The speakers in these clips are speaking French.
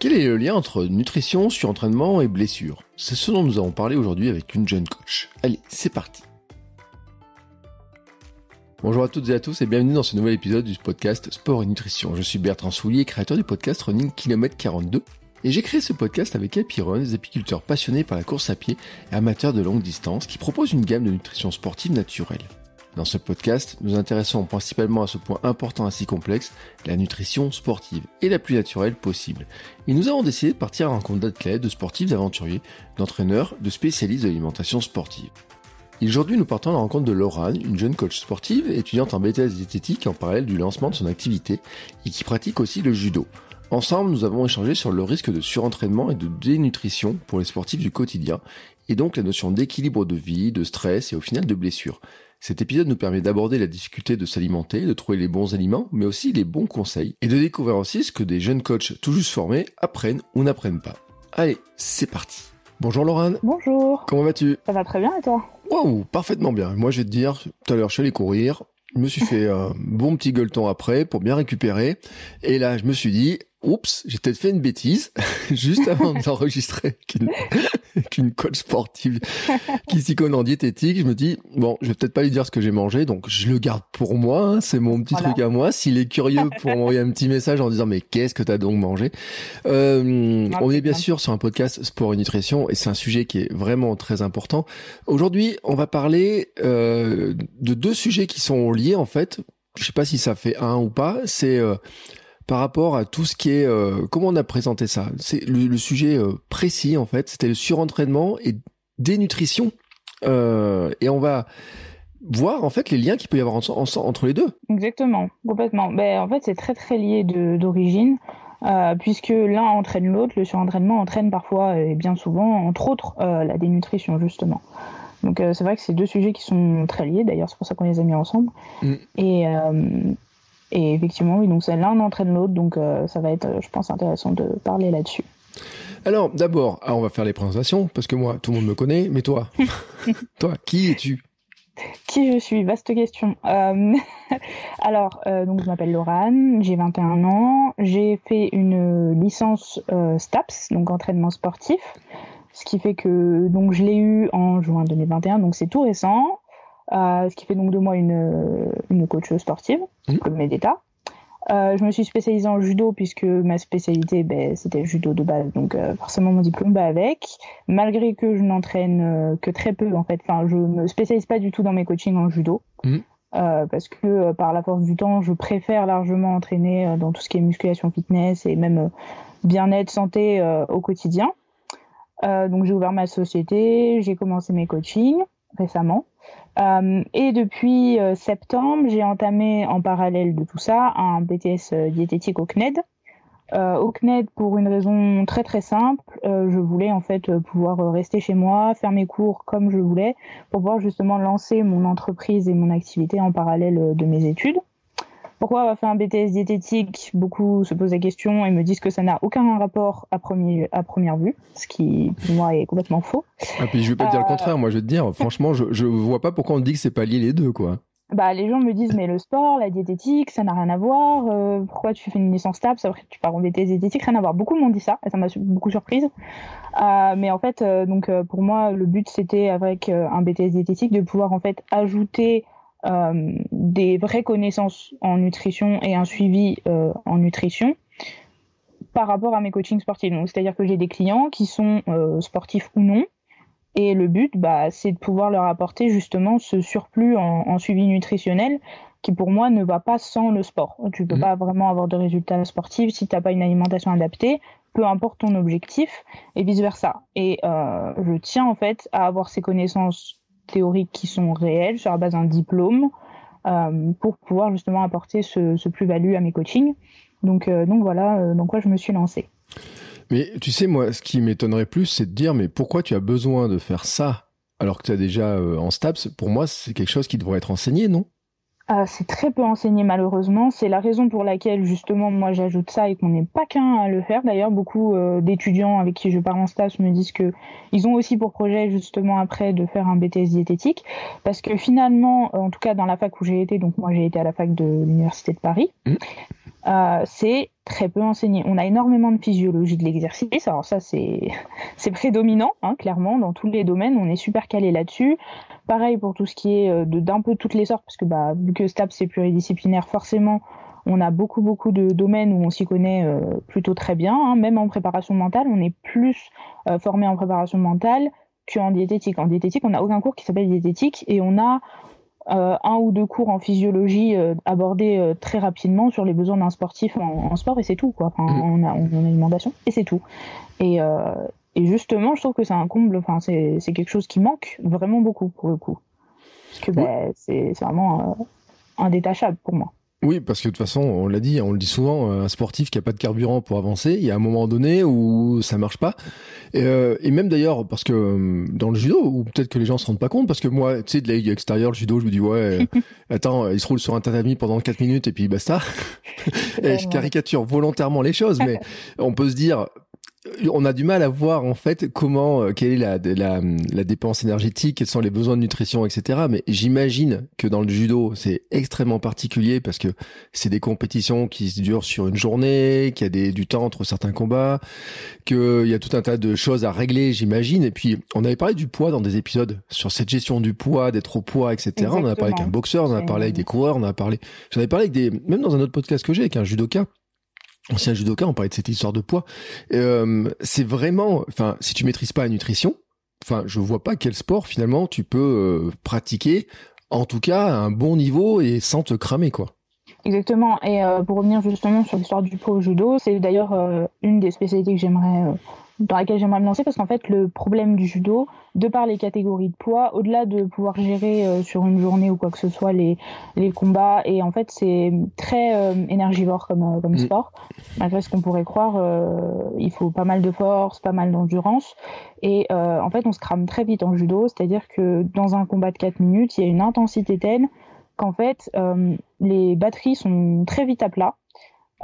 Quel est le lien entre nutrition, surentraînement et blessure? C'est ce dont nous avons parlé aujourd'hui avec une jeune coach. Allez, c'est parti Bonjour à toutes et à tous et bienvenue dans ce nouvel épisode du podcast Sport et Nutrition. Je suis Bertrand Soulier, créateur du podcast Running Kilomètre 42 et j'ai créé ce podcast avec Epiron, des apiculteurs passionnés par la course à pied et amateurs de longue distance qui proposent une gamme de nutrition sportive naturelle. Dans ce podcast, nous intéressons principalement à ce point important ainsi complexe, la nutrition sportive, et la plus naturelle possible. Et nous avons décidé de partir à rencontre d'athlètes, de sportifs, d'aventuriers, d'entraîneurs, de spécialistes de l'alimentation sportive. Aujourd'hui, nous partons à la rencontre de Laurane, une jeune coach sportive, étudiante en BTS diététique en parallèle du lancement de son activité, et qui pratique aussi le judo. Ensemble, nous avons échangé sur le risque de surentraînement et de dénutrition pour les sportifs du quotidien, et donc la notion d'équilibre de vie, de stress et au final de blessure. Cet épisode nous permet d'aborder la difficulté de s'alimenter, de trouver les bons aliments, mais aussi les bons conseils, et de découvrir aussi ce que des jeunes coachs tout juste formés apprennent ou n'apprennent pas. Allez, c'est parti. Bonjour Laurent. Bonjour. Comment vas-tu? Ça va très bien et toi? Waouh, parfaitement bien. Moi je vais te dire, tout à l'heure je suis allé courir, je me suis fait un bon petit gueuleton après pour bien récupérer, et là je me suis dit, oups, j'ai peut-être fait une bêtise juste avant d'enregistrer qu'une coach sportive qui s'y connaît en diététique. Je me dis bon, je vais peut-être pas lui dire ce que j'ai mangé, donc je le garde pour moi. Hein, c'est mon petit truc à moi. S'il est curieux pour m'envoyer un petit message en disant mais qu'est-ce que t'as donc mangé? Euh, On est bien sûr sur un podcast sport et nutrition et c'est un sujet qui est vraiment très important. Aujourd'hui, on va parler euh, de deux sujets qui sont liés en fait. Je sais pas si ça fait un ou pas. C'est euh, par rapport à tout ce qui est euh, comment on a présenté ça? C'est le, sujet euh, précis en fait, c'était le surentraînement et dénutrition. Euh, et on va voir en fait les liens qu'il peut y avoir entre les deux. Exactement, complètement. Ben, en fait, c'est très très lié d'origine. puisque l'un entraîne l'autre, le surentraînement entraîne parfois et bien souvent, entre autres, la dénutrition justement. Donc c'est vrai que c'est deux sujets qui sont très liés, d'ailleurs c'est pour ça qu'on les a mis ensemble. Mm. Et, et effectivement, oui, donc l'un entraîne l'autre, donc euh, ça va être, je pense, intéressant de parler là-dessus. Alors, d'abord, ah, on va faire les présentations, parce que moi, tout le monde me connaît, mais toi, toi, qui es-tu? Qui je suis? Vaste question. Euh, alors, euh, donc je m'appelle Laurane, j'ai 21 ans, j'ai fait une licence STAPS, donc entraînement sportif, ce qui fait que donc je l'ai eu en juin 2021, donc c'est tout récent. Euh, ce qui fait donc de moi une, une coach sportive, mmh. comme mes d'état. Euh, je me suis spécialisée en judo puisque ma spécialité ben, c'était judo de base, donc euh, forcément mon diplôme va avec. Malgré que je n'entraîne que très peu en fait, enfin je me spécialise pas du tout dans mes coachings en judo. Mmh. parce que par la force du temps, je préfère largement entraîner dans tout ce qui est musculation, fitness et même bien-être, santé au quotidien. donc j'ai ouvert ma société, j'ai commencé mes coachings récemment. Euh, et depuis euh, septembre, j'ai entamé en parallèle de tout ça un BTS euh, diététique au CNED. au CNED pour une raison très très simple, je voulais en fait pouvoir rester chez moi, faire mes cours comme je voulais, pour pouvoir justement lancer mon entreprise et mon activité en parallèle de mes études. Pourquoi avoir fait un BTS diététique? Beaucoup se posent la question et me disent que ça n'a aucun rapport à, premier, à première vue, ce qui pour moi est complètement faux. Ah, puis je vais pas te dire le euh, contraire, moi je vais te dire, franchement, je, je vois pas pourquoi on dit que c'est pas lié les deux, quoi. Bah, les gens me disent, mais le sport, la diététique, ça n'a rien à voir. Euh, pourquoi tu fais une licence TAPS après tu pars en BTS diététique Rien à voir. Beaucoup m'ont dit ça, et ça m'a beaucoup surprise. Euh, mais en fait, donc pour moi, le but c'était avec un BTS diététique de pouvoir en fait ajouter euh, des vraies connaissances en nutrition et un suivi euh, en nutrition par rapport à mes coachings sportifs. c'est-à-dire que j'ai des clients qui sont euh, sportifs ou non, et le but, bah, c'est de pouvoir leur apporter justement ce surplus en, suivi nutritionnel qui pour moi ne va pas sans le sport. Tu peux mmh. pas vraiment avoir de résultats sportifs si tu n'as pas une alimentation adaptée, peu importe ton objectif, et vice versa. Et je tiens en fait à avoir ces connaissances théoriques qui sont réelles sur la base d'un diplôme euh, pour pouvoir justement apporter ce, plus-value à mes coachings. Donc, euh, donc voilà euh, dans quoi je me suis lancée. Mais tu sais, moi, ce qui m'étonnerait plus, c'est de dire, mais pourquoi tu as besoin de faire ça alors que tu as déjà en STAPS? Pour moi, c'est quelque chose qui devrait être enseigné, non? Ah, c'est très peu enseigné malheureusement. C'est la raison pour laquelle justement moi j'ajoute ça et qu'on n'est pas qu'un à le faire. D'ailleurs, beaucoup euh, d'étudiants avec qui je parle en stage me disent que ils ont aussi pour projet justement après de faire un BTS diététique, parce que finalement, en tout cas dans la fac où j'ai été, donc moi j'ai été à la fac de l'université de Paris. Mmh. c'est très peu enseigné. On a énormément de physiologie de l'exercice, alors ça c'est prédominant, hein, clairement, dans tous les domaines, on est super calé là-dessus. Pareil pour tout ce qui est d'un peu toutes les sortes, parce que bah, vu que STAP c'est pluridisciplinaire, forcément on a beaucoup beaucoup de domaines où on s'y connaît euh, plutôt très bien. Hein. Même en préparation mentale, on est plus euh, formé en préparation mentale qu'en diététique. En diététique, on n'a aucun cours qui s'appelle diététique et on a euh, un ou deux cours en physiologie abordés très rapidement sur les besoins d'un sportif en, sport et c'est tout quoi. Enfin, mmh. on, a, une alimentation et c'est tout. Et, justement, je trouve que c'est un comble. Enfin, c'est quelque chose qui manque vraiment beaucoup pour le coup. Parce que ben, c'est vraiment indétachable pour moi. Oui, parce que de toute façon, on l'a dit, on le dit souvent, un sportif qui a pas de carburant pour avancer, il y a un moment donné où ça marche pas. Et, euh, même d'ailleurs, parce que euh, dans le judo, ou peut-être que les gens se rendent pas compte, parce que moi, tu sais, de l'œil extérieur, le judo, je me dis ouais, attends, il se roule sur un tatami pendant 4 minutes et puis basta. et je caricature volontairement les choses, mais on peut se dire, on a du mal à voir en fait comment, euh, quelle est la, la, la, dépense énergétique, quels sont les besoins de nutrition, etc. Mais j'imagine que dans le judo, c'est extrêmement particulier parce que c'est des compétitions qui durent sur une journée, qu'il y a des, du temps entre certains combats, qu'il y a tout un tas de choses à régler, j'imagine. Et puis, on avait parlé du poids dans des épisodes sur cette gestion du poids, d'être au poids, etc. On en a parlé avec un boxeur, on en a parlé avec des coureurs, on en a parlé, j'en ai parlé avec des, même dans un autre podcast que j'ai avec un judoka ancien judoka, on parlait de cette histoire de poids. Euh, c'est vraiment, enfin, si tu maîtrises pas la nutrition, enfin, je vois pas quel sport finalement tu peux euh, pratiquer, en tout cas à un bon niveau et sans te cramer, quoi. Exactement. Et euh, pour revenir justement sur l'histoire du poids au judo, c'est d'ailleurs une des spécialités que j'aimerais dans laquelle j'aimerais me lancer parce qu'en fait le problème du judo, de par les catégories de poids, au-delà de pouvoir gérer euh, sur une journée ou quoi que ce soit les, les combats, et en fait c'est très euh, énergivore comme, euh, comme mm. sport, malgré ce qu'on pourrait croire, il faut pas mal de force, pas mal d'endurance, et en fait on se crame très vite en judo, c'est-à-dire que dans un combat de 4 minutes, il y a une intensité telle qu'en fait les batteries sont très vite à plat,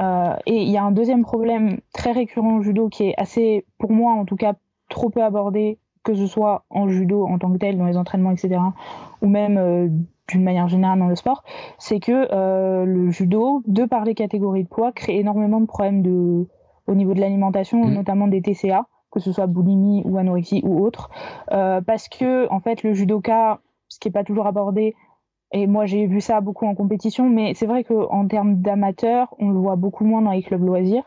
euh, et il y a un deuxième problème très récurrent au judo qui est assez, pour moi en tout cas, trop peu abordé, que ce soit en judo en tant que tel, dans les entraînements, etc., ou même euh, d'une manière générale dans le sport, c'est que euh, le judo, de par les catégories de poids, crée énormément de problèmes de, au niveau de l'alimentation, mmh. notamment des TCA, que ce soit boulimie ou anorexie ou autre, parce que en fait le judoka, ce qui n'est pas toujours abordé, et moi, j'ai vu ça beaucoup en compétition, mais c'est vrai qu'en termes d'amateurs, on le voit beaucoup moins dans les clubs loisirs.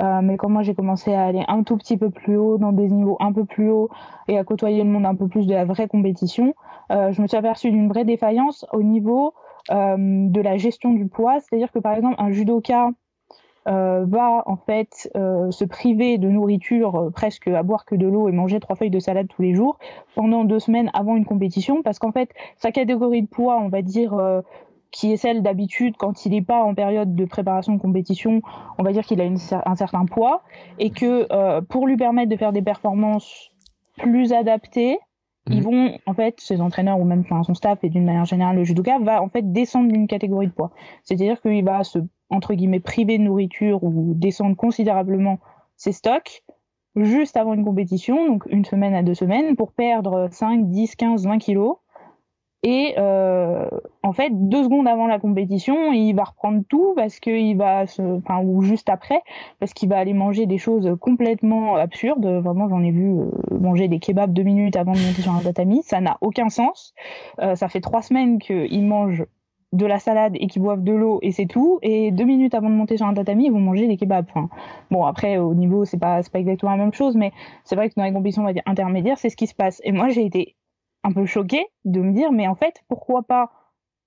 Euh, mais quand moi j'ai commencé à aller un tout petit peu plus haut, dans des niveaux un peu plus hauts, et à côtoyer le monde un peu plus de la vraie compétition, euh, je me suis aperçue d'une vraie défaillance au niveau euh, de la gestion du poids. C'est-à-dire que par exemple, un judoka euh, va en fait euh, se priver de nourriture euh, presque à boire que de l'eau et manger trois feuilles de salade tous les jours pendant deux semaines avant une compétition parce qu'en fait sa catégorie de poids on va dire qui est celle d'habitude quand il n'est pas en période de préparation de compétition on va dire qu'il a un certain poids et que pour lui permettre de faire des performances plus adaptées ils mmh. vont, en fait, ses entraîneurs ou même son staff et d'une manière générale le judoka va en fait descendre d'une catégorie de poids. C'est-à-dire qu'il va se entre guillemets privé de nourriture ou descendre considérablement ses stocks juste avant une compétition, donc une semaine à deux semaines, pour perdre 5, 10, 15, 20 kilos. Et euh, en fait, deux secondes avant la compétition, il va reprendre tout parce qu'il va, enfin ou juste après, parce qu'il va aller manger des choses complètement absurdes. Vraiment, j'en ai vu euh, manger des kebabs deux minutes avant de monter sur un tatami. Ça n'a aucun sens. Euh, ça fait trois semaines qu'il mange de la salade et qui boivent de l'eau et c'est tout. Et deux minutes avant de monter sur un tatami, ils vont manger des kebabs. Enfin, bon, après, au niveau, c'est pas, pas exactement la même chose, mais c'est vrai que dans les compétitions, intermédiaires, c'est ce qui se passe. Et moi, j'ai été un peu choquée de me dire, mais en fait, pourquoi pas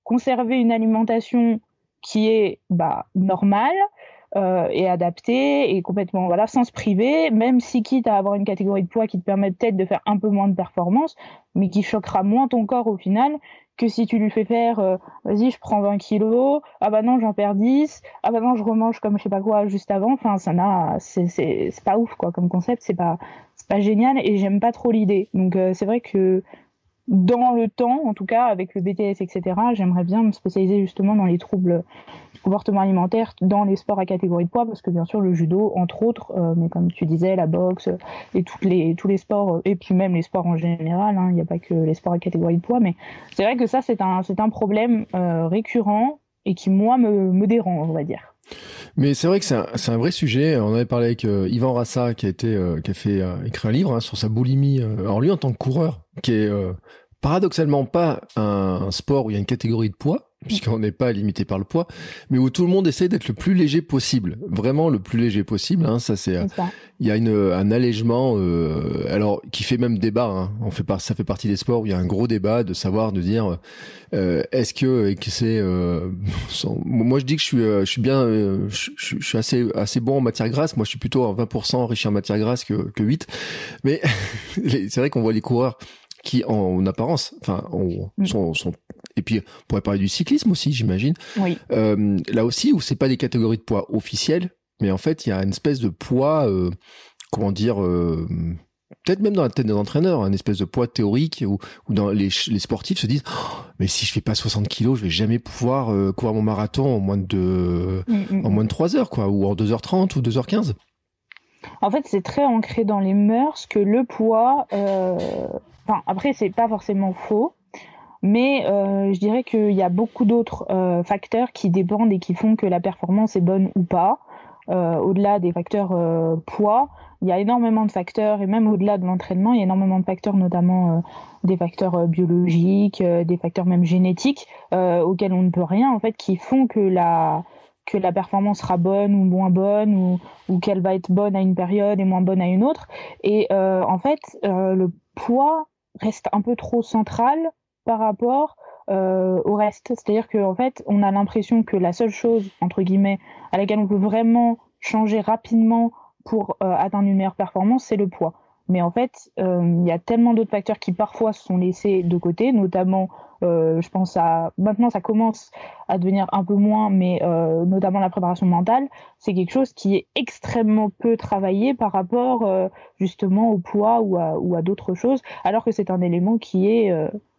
conserver une alimentation qui est bah, normale euh, et adaptée et complètement voilà sans se priver, même si quitte à avoir une catégorie de poids qui te permet peut-être de faire un peu moins de performance, mais qui choquera moins ton corps au final que si tu lui fais faire euh, vas-y je prends 20 kilos ah bah non j'en perds 10 ah bah non je remange comme je sais pas quoi juste avant enfin ça n'a c'est c'est pas ouf quoi comme concept c'est pas c'est pas génial et j'aime pas trop l'idée donc euh, c'est vrai que dans le temps, en tout cas avec le BTS, etc., j'aimerais bien me spécialiser justement dans les troubles comportement alimentaire dans les sports à catégorie de poids, parce que bien sûr le judo, entre autres, euh, mais comme tu disais, la boxe et toutes les, tous les sports, et puis même les sports en général, hein, il n'y a pas que les sports à catégorie de poids, mais c'est vrai que ça c'est un, un problème euh, récurrent et qui moi me, me dérange, on va dire. Mais c'est vrai que c'est un, un, vrai sujet. On avait parlé avec euh, Yvan Rassa qui a été euh, qui a fait euh, écrit un livre hein, sur sa boulimie. alors lui en tant que coureur, qui est paradoxalement pas un, sport où il y a une catégorie de poids, puisqu'on n'est pas limité par le poids, mais où tout le monde essaie d'être le plus léger possible, vraiment le plus léger possible. Hein, ça c'est, il y a une, un allègement, euh, alors qui fait même débat. Hein, on fait ça fait partie des sports où il y a un gros débat de savoir, de dire, euh, est-ce que, que c'est, euh, moi je dis que je suis, euh, je suis bien, euh, je, je, suis assez, assez bon en matière grasse. Moi je suis plutôt à 20% enrichi en matière grasse que, que 8. Mais c'est vrai qu'on voit les coureurs qui en, apparence, enfin, mm. sont, sont, et puis on pourrait parler du cyclisme aussi, j'imagine. Oui. Euh, là aussi, où c'est pas des catégories de poids officielles, mais en fait, il y a une espèce de poids, euh, comment dire, euh, peut-être même dans la tête des entraîneurs, une espèce de poids théorique où, où dans les, les sportifs se disent, oh, mais si je fais pas 60 kilos, je vais jamais pouvoir euh, courir mon marathon en moins de, mm, mm, en moins de 3 heures, quoi, ou en 2h30 ou 2h15. En fait, c'est très ancré dans les mœurs que le poids euh, Enfin, après, c'est pas forcément faux, mais euh, je dirais qu'il y a beaucoup d'autres euh, facteurs qui dépendent et qui font que la performance est bonne ou pas. Euh, au-delà des facteurs poids, il y a énormément de facteurs, et même au-delà de l'entraînement, il y a énormément de facteurs, notamment des facteurs biologiques, des facteurs même génétiques, auxquels on ne peut rien, en fait, qui font que la, que la performance sera bonne ou moins bonne ou, ou qu'elle va être bonne à une période et moins bonne à une autre. Et en fait, le poids reste un peu trop central par rapport euh, au reste. C'est-à-dire qu'en fait, on a l'impression que la seule chose, entre guillemets, à laquelle on peut vraiment changer rapidement pour euh, atteindre une meilleure performance, c'est le poids. Mais en fait, euh, il y a tellement d'autres facteurs qui parfois sont laissés de côté, notamment euh, je pense à maintenant ça commence à devenir un peu moins, mais euh, notamment la préparation mentale, c'est quelque chose qui est extrêmement peu travaillé par rapport justement au poids ou à, d'autres choses, alors que c'est un élément qui est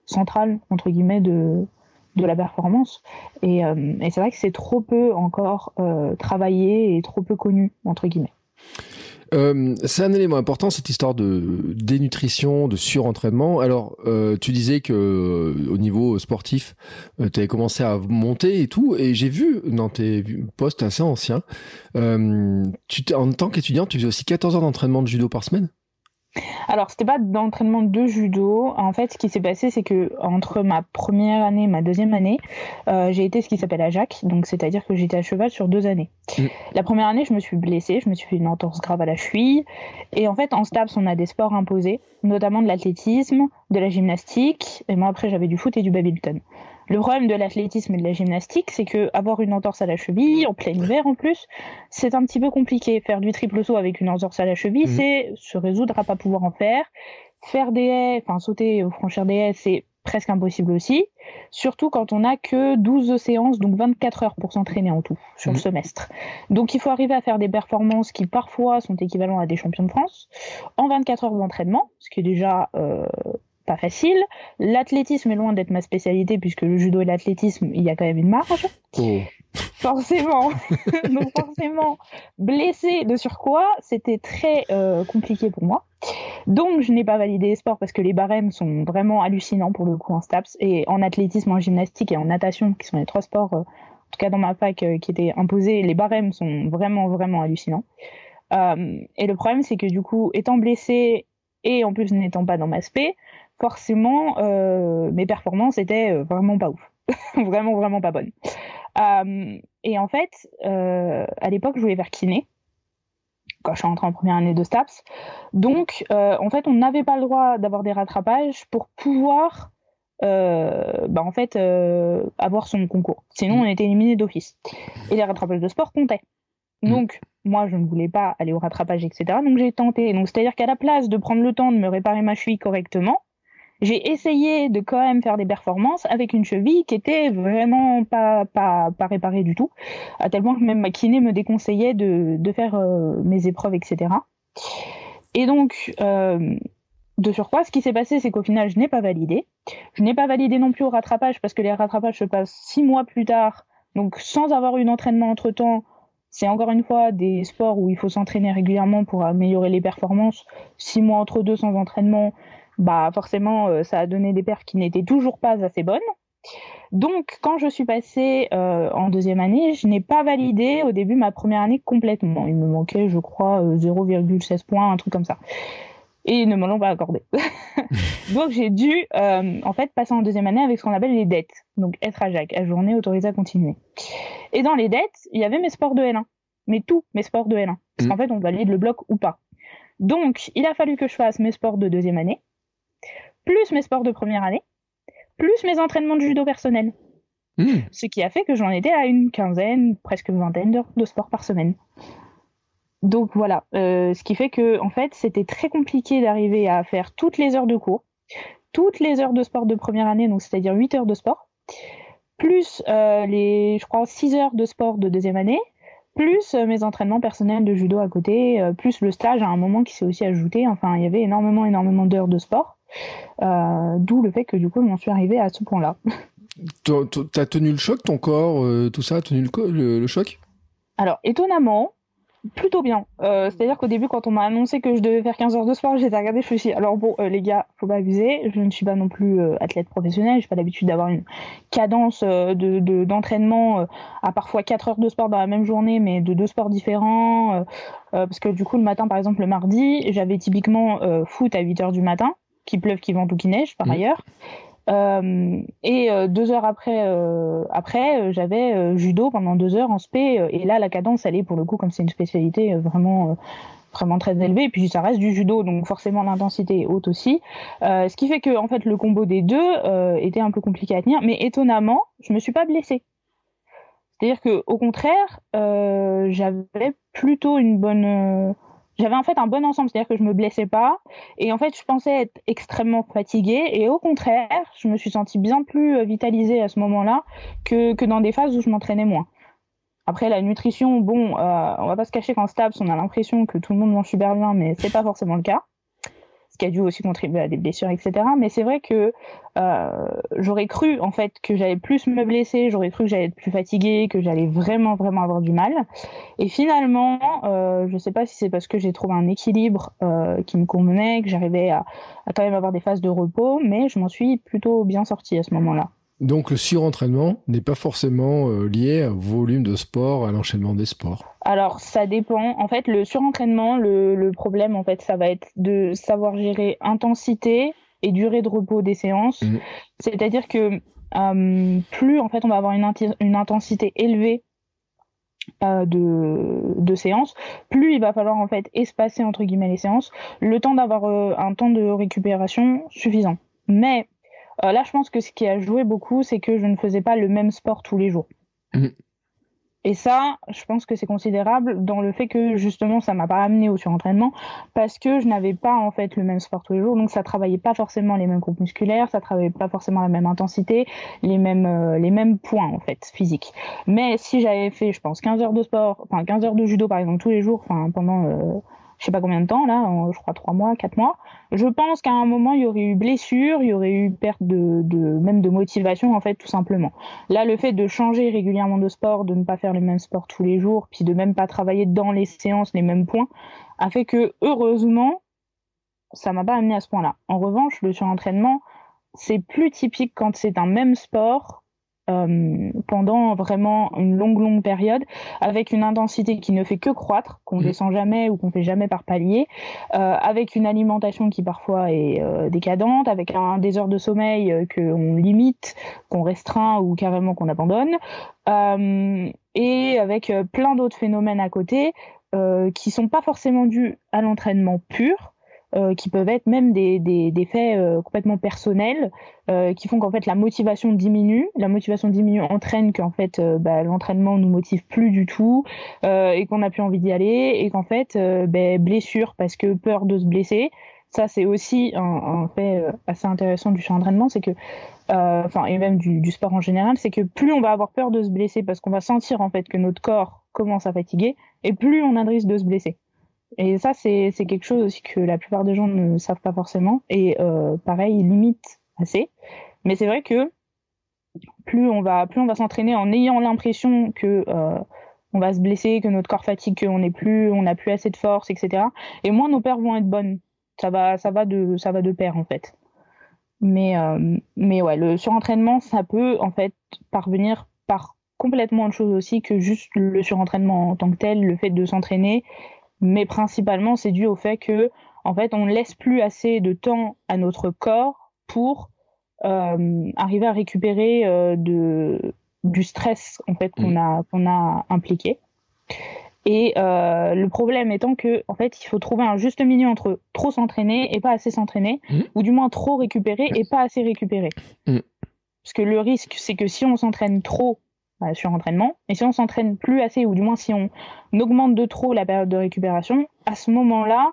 central entre guillemets de de la performance. Et c'est vrai que c'est trop peu encore travaillé et trop peu connu entre guillemets. Euh, c'est un élément important cette histoire de dénutrition, de surentraînement. Alors, euh, tu disais que euh, au niveau sportif, euh, tu avais commencé à monter et tout, et j'ai vu dans tes postes assez anciens, en tant qu'étudiant, tu faisais aussi 14 heures d'entraînement de judo par semaine? Alors, c'était pas d'entraînement de judo. En fait, ce qui s'est passé, c'est que entre ma première année et ma deuxième année, euh, j'ai été ce qui s'appelle à Jacques, donc c'est-à-dire que j'étais à cheval sur deux années. Mm. La première année, je me suis blessée, je me suis fait une entorse grave à la cheville. Et en fait, en STAPS, on a des sports imposés, notamment de l'athlétisme, de la gymnastique. Et moi, après, j'avais du foot et du badminton. Le problème de l'athlétisme et de la gymnastique, c'est que avoir une entorse à la cheville, en plein hiver en plus, c'est un petit peu compliqué. Faire du triple saut avec une entorse à la cheville, mhm. c'est se résoudre à pas pouvoir en faire. Faire des haies, enfin sauter ou franchir des haies, c'est presque impossible aussi. Surtout quand on n'a que 12 séances, donc 24 heures pour s'entraîner en tout sur le mhm. semestre. Donc il faut arriver à faire des performances qui parfois sont équivalentes à des champions de France en 24 heures d'entraînement, ce qui est déjà euh, pas facile. L'athlétisme est loin d'être ma spécialité puisque le judo et l'athlétisme, il y a quand même une marge. Oh. Forcément. Donc forcément, blessé de surcroît, c'était très euh, compliqué pour moi. Donc je n'ai pas validé les sports parce que les barèmes sont vraiment hallucinants pour le coup en STAPS et en athlétisme, en gymnastique et en natation, qui sont les trois sports, euh, en tout cas dans ma fac, euh, qui étaient imposés, les barèmes sont vraiment, vraiment hallucinants. et le problème, c'est que du coup, étant blessé et en plus n'étant pas dans ma spé, forcément, euh, mes performances étaient euh, vraiment pas ouf. vraiment, vraiment pas bonnes. Euh, et en fait, à l'époque, je voulais faire kiné quand je suis rentrée en première année de STAPS. Donc, en fait, on n'avait pas le droit d'avoir des rattrapages pour pouvoir, bah, en fait, avoir son concours. Sinon, on était éliminé d'office. Et les rattrapages de sport comptaient. Mm. Donc, moi, je ne voulais pas aller au rattrapage, etc. Donc, j'ai tenté. Donc, c'est-à-dire qu'à la place de prendre le temps de me réparer ma cheville correctement, j'ai essayé de quand même faire des performances avec une cheville qui était vraiment pas, pas, pas réparée du tout, à tel point que même ma kiné me déconseillait de, de faire euh, mes épreuves, etc. Et donc, euh, de surcroît, ce qui s'est passé, c'est qu'au final, je n'ai pas validé. Je n'ai pas validé non plus au rattrapage parce que les rattrapages se passent six mois plus tard, donc sans avoir eu d'entraînement entre temps. C'est encore une fois des sports où il faut s'entraîner régulièrement pour améliorer les performances. Six mois entre deux sans entraînement, bah forcément, euh, ça a donné des perfs qui n'étaient toujours pas assez bonnes. Donc, quand je suis passée euh, en deuxième année, je n'ai pas validé au début ma première année complètement. Il me manquait, je crois, 0,16 points, un truc comme ça. Et ils ne me l'ont pas accordé. donc, j'ai dû, en fait, passer en deuxième année avec ce qu'on appelle les dettes. Donc, être à Jacques, à journée, autorisé à continuer. Et dans les dettes, il y avait mes sports de L1. Mais tous mes sports de L1. Parce mmh. qu'en fait, on valide le bloc ou pas. Donc, il a fallu que je fasse mes sports de deuxième année, plus mes sports de première année, plus mes entraînements de judo personnel. Hmm. Ce qui a fait que j'en étais à une quinzaine, presque vingtaine d'heures de sport par semaine. Donc voilà, euh, ce qui fait que en fait c'était très compliqué d'arriver à faire toutes les heures de cours, toutes les heures de sport de première année, donc c'est-à-dire 8 heures de sport, plus euh, les, je crois, 6 heures de sport de deuxième année, plus euh, mes entraînements personnels de judo à côté, plus le stage à un moment qui s'est aussi ajouté. Enfin, il y avait énormément, énormément d'heures de sport. Euh, d'où le fait que du coup, je m'en suis arrivée à ce point-là. T'as tenu le choc, ton corps, tout ça, a tenu le choc? Alors, étonnamment, plutôt bien. Euh, c'est-à-dire qu'au début, quand on m'a annoncé que je devais faire 15 heures de sport, j'étais regardée, je me suis dit, alors bon, euh, les gars, faut pas abuser, je ne suis pas non plus euh, athlète professionnel, j'ai pas l'habitude d'avoir une cadence de d'entraînement à parfois 4 heures de sport dans la même journée, mais de deux sports différents. parce que du coup, le matin, par exemple, le mardi, j'avais typiquement foot à 8 heures du matin, qui pleuve, qui vente ou qui neige, par mmh. ailleurs. Euh, et euh, deux heures après, euh, après j'avais judo pendant deux heures en spé. et là, la cadence, elle est pour le coup, comme c'est une spécialité vraiment vraiment très élevée. Et puis ça reste du judo, donc forcément l'intensité est haute aussi. ce qui fait que en fait le combo des deux était un peu compliqué à tenir. Mais étonnamment, je me suis pas blessée. C'est-à-dire que au contraire, j'avais plutôt une bonne j'avais en fait un bon ensemble, c'est-à-dire que je me blessais pas. Et en fait, je pensais être extrêmement fatiguée. Et au contraire, je me suis sentie bien plus euh, vitalisée à ce moment-là que, que dans des phases où je m'entraînais moins. Après, la nutrition, bon, euh, on va pas se cacher qu'en STAPS, on a l'impression que tout le monde mange super bien, mais c'est pas forcément le cas ce qui a dû aussi contribuer à des blessures, etc. Mais c'est vrai que euh, j'aurais cru en fait que j'allais plus me blesser, j'aurais cru que j'allais être plus fatiguée, que j'allais vraiment vraiment avoir du mal. Et finalement, euh, je sais pas si c'est parce que j'ai trouvé un équilibre euh, qui me convenait, que j'arrivais à, à, quand même avoir des phases de repos, mais je m'en suis plutôt bien sortie à ce moment-là. Donc le surentraînement n'est pas forcément euh, lié au volume de sport, à l'enchaînement des sports. Alors ça dépend. En fait, le surentraînement, le, problème en fait, ça va être de savoir gérer intensité et durée de repos des séances. Mmh. C'est-à-dire que euh, plus en fait on va avoir une, une intensité élevée euh, de, de séances, plus il va falloir en fait espacer entre guillemets les séances, le temps d'avoir un temps de récupération suffisant. Mais euh, là, je pense que ce qui a joué beaucoup, c'est que je ne faisais pas le même sport tous les jours. Mhm. Et ça, je pense que c'est considérable dans le fait que justement, ça m'a pas amené au surentraînement parce que je n'avais pas en fait le même sport tous les jours, donc ça travaillait pas forcément les mêmes groupes musculaires, ça travaillait pas forcément la même intensité, les mêmes euh, les mêmes points en fait physiques. Mais si j'avais fait, je pense, 15 heures de sport, enfin 15 heures de judo par exemple tous les jours, enfin pendant euh, je sais pas combien de temps là, je crois trois mois, quatre mois. Je pense qu'à un moment il y aurait eu blessure, il y aurait eu perte de, même de motivation en fait tout simplement. Là le fait de changer régulièrement de sport, de ne pas faire les mêmes sports tous les jours, puis de même pas travailler dans les séances les mêmes points, a fait que heureusement ça m'a pas amené à ce point-là. En revanche le surentraînement c'est plus typique quand c'est un même sport euh, pendant vraiment une longue longue période avec une intensité qui ne fait que croître qu'on mmh. descend jamais ou qu'on fait jamais par palier euh, avec une alimentation qui parfois est euh, décadente avec un des heures de sommeil qu'on limite qu'on restreint ou carrément qu'on abandonne et avec plein d'autres phénomènes à côté qui sont pas forcément dus à l'entraînement pur euh, qui peuvent être même des, des, faits euh, complètement personnels euh, qui font qu'en fait la motivation diminue. La motivation diminue entraîne qu'en fait bah, l'entraînement nous motive plus du tout et qu'on n'a plus envie d'y aller et qu'en fait bah, blessure parce que peur de se blesser. Ça c'est aussi un, fait assez intéressant du entraînement c'est que enfin et même du, du sport en général, c'est que plus on va avoir peur de se blesser parce qu'on va sentir en fait que notre corps commence à fatiguer et plus on a de risque de se blesser. Et ça, c'est quelque chose aussi que la plupart des gens ne savent pas forcément. Et euh, pareil, limite assez. Mais c'est vrai que plus on va, plus on va s'entraîner en ayant l'impression que euh, on va se blesser, que notre corps fatigue, qu'on n'est plus, on n'a plus assez de force, etc. Et moins nos paires vont être bonnes. Ça va, ça va de, ça va de pair en fait. Mais, euh, mais ouais, le surentraînement, ça peut en fait parvenir par complètement autre chose aussi que juste le surentraînement en tant que tel, le fait de s'entraîner. Mais principalement, c'est dû au fait que, en fait, on laisse plus assez de temps à notre corps pour euh, arriver à récupérer euh, de, du stress en fait qu'on mm. a qu'on a impliqué. Et euh, le problème étant que, en fait, il faut trouver un juste milieu entre trop s'entraîner et pas assez s'entraîner, mm. ou du moins trop récupérer et pas assez récupérer. Mm. Parce que le risque, c'est que si on s'entraîne trop bah, sur entraînement, et si on s'entraîne plus assez, ou du moins si on augmente de trop la période de récupération, à ce moment-là,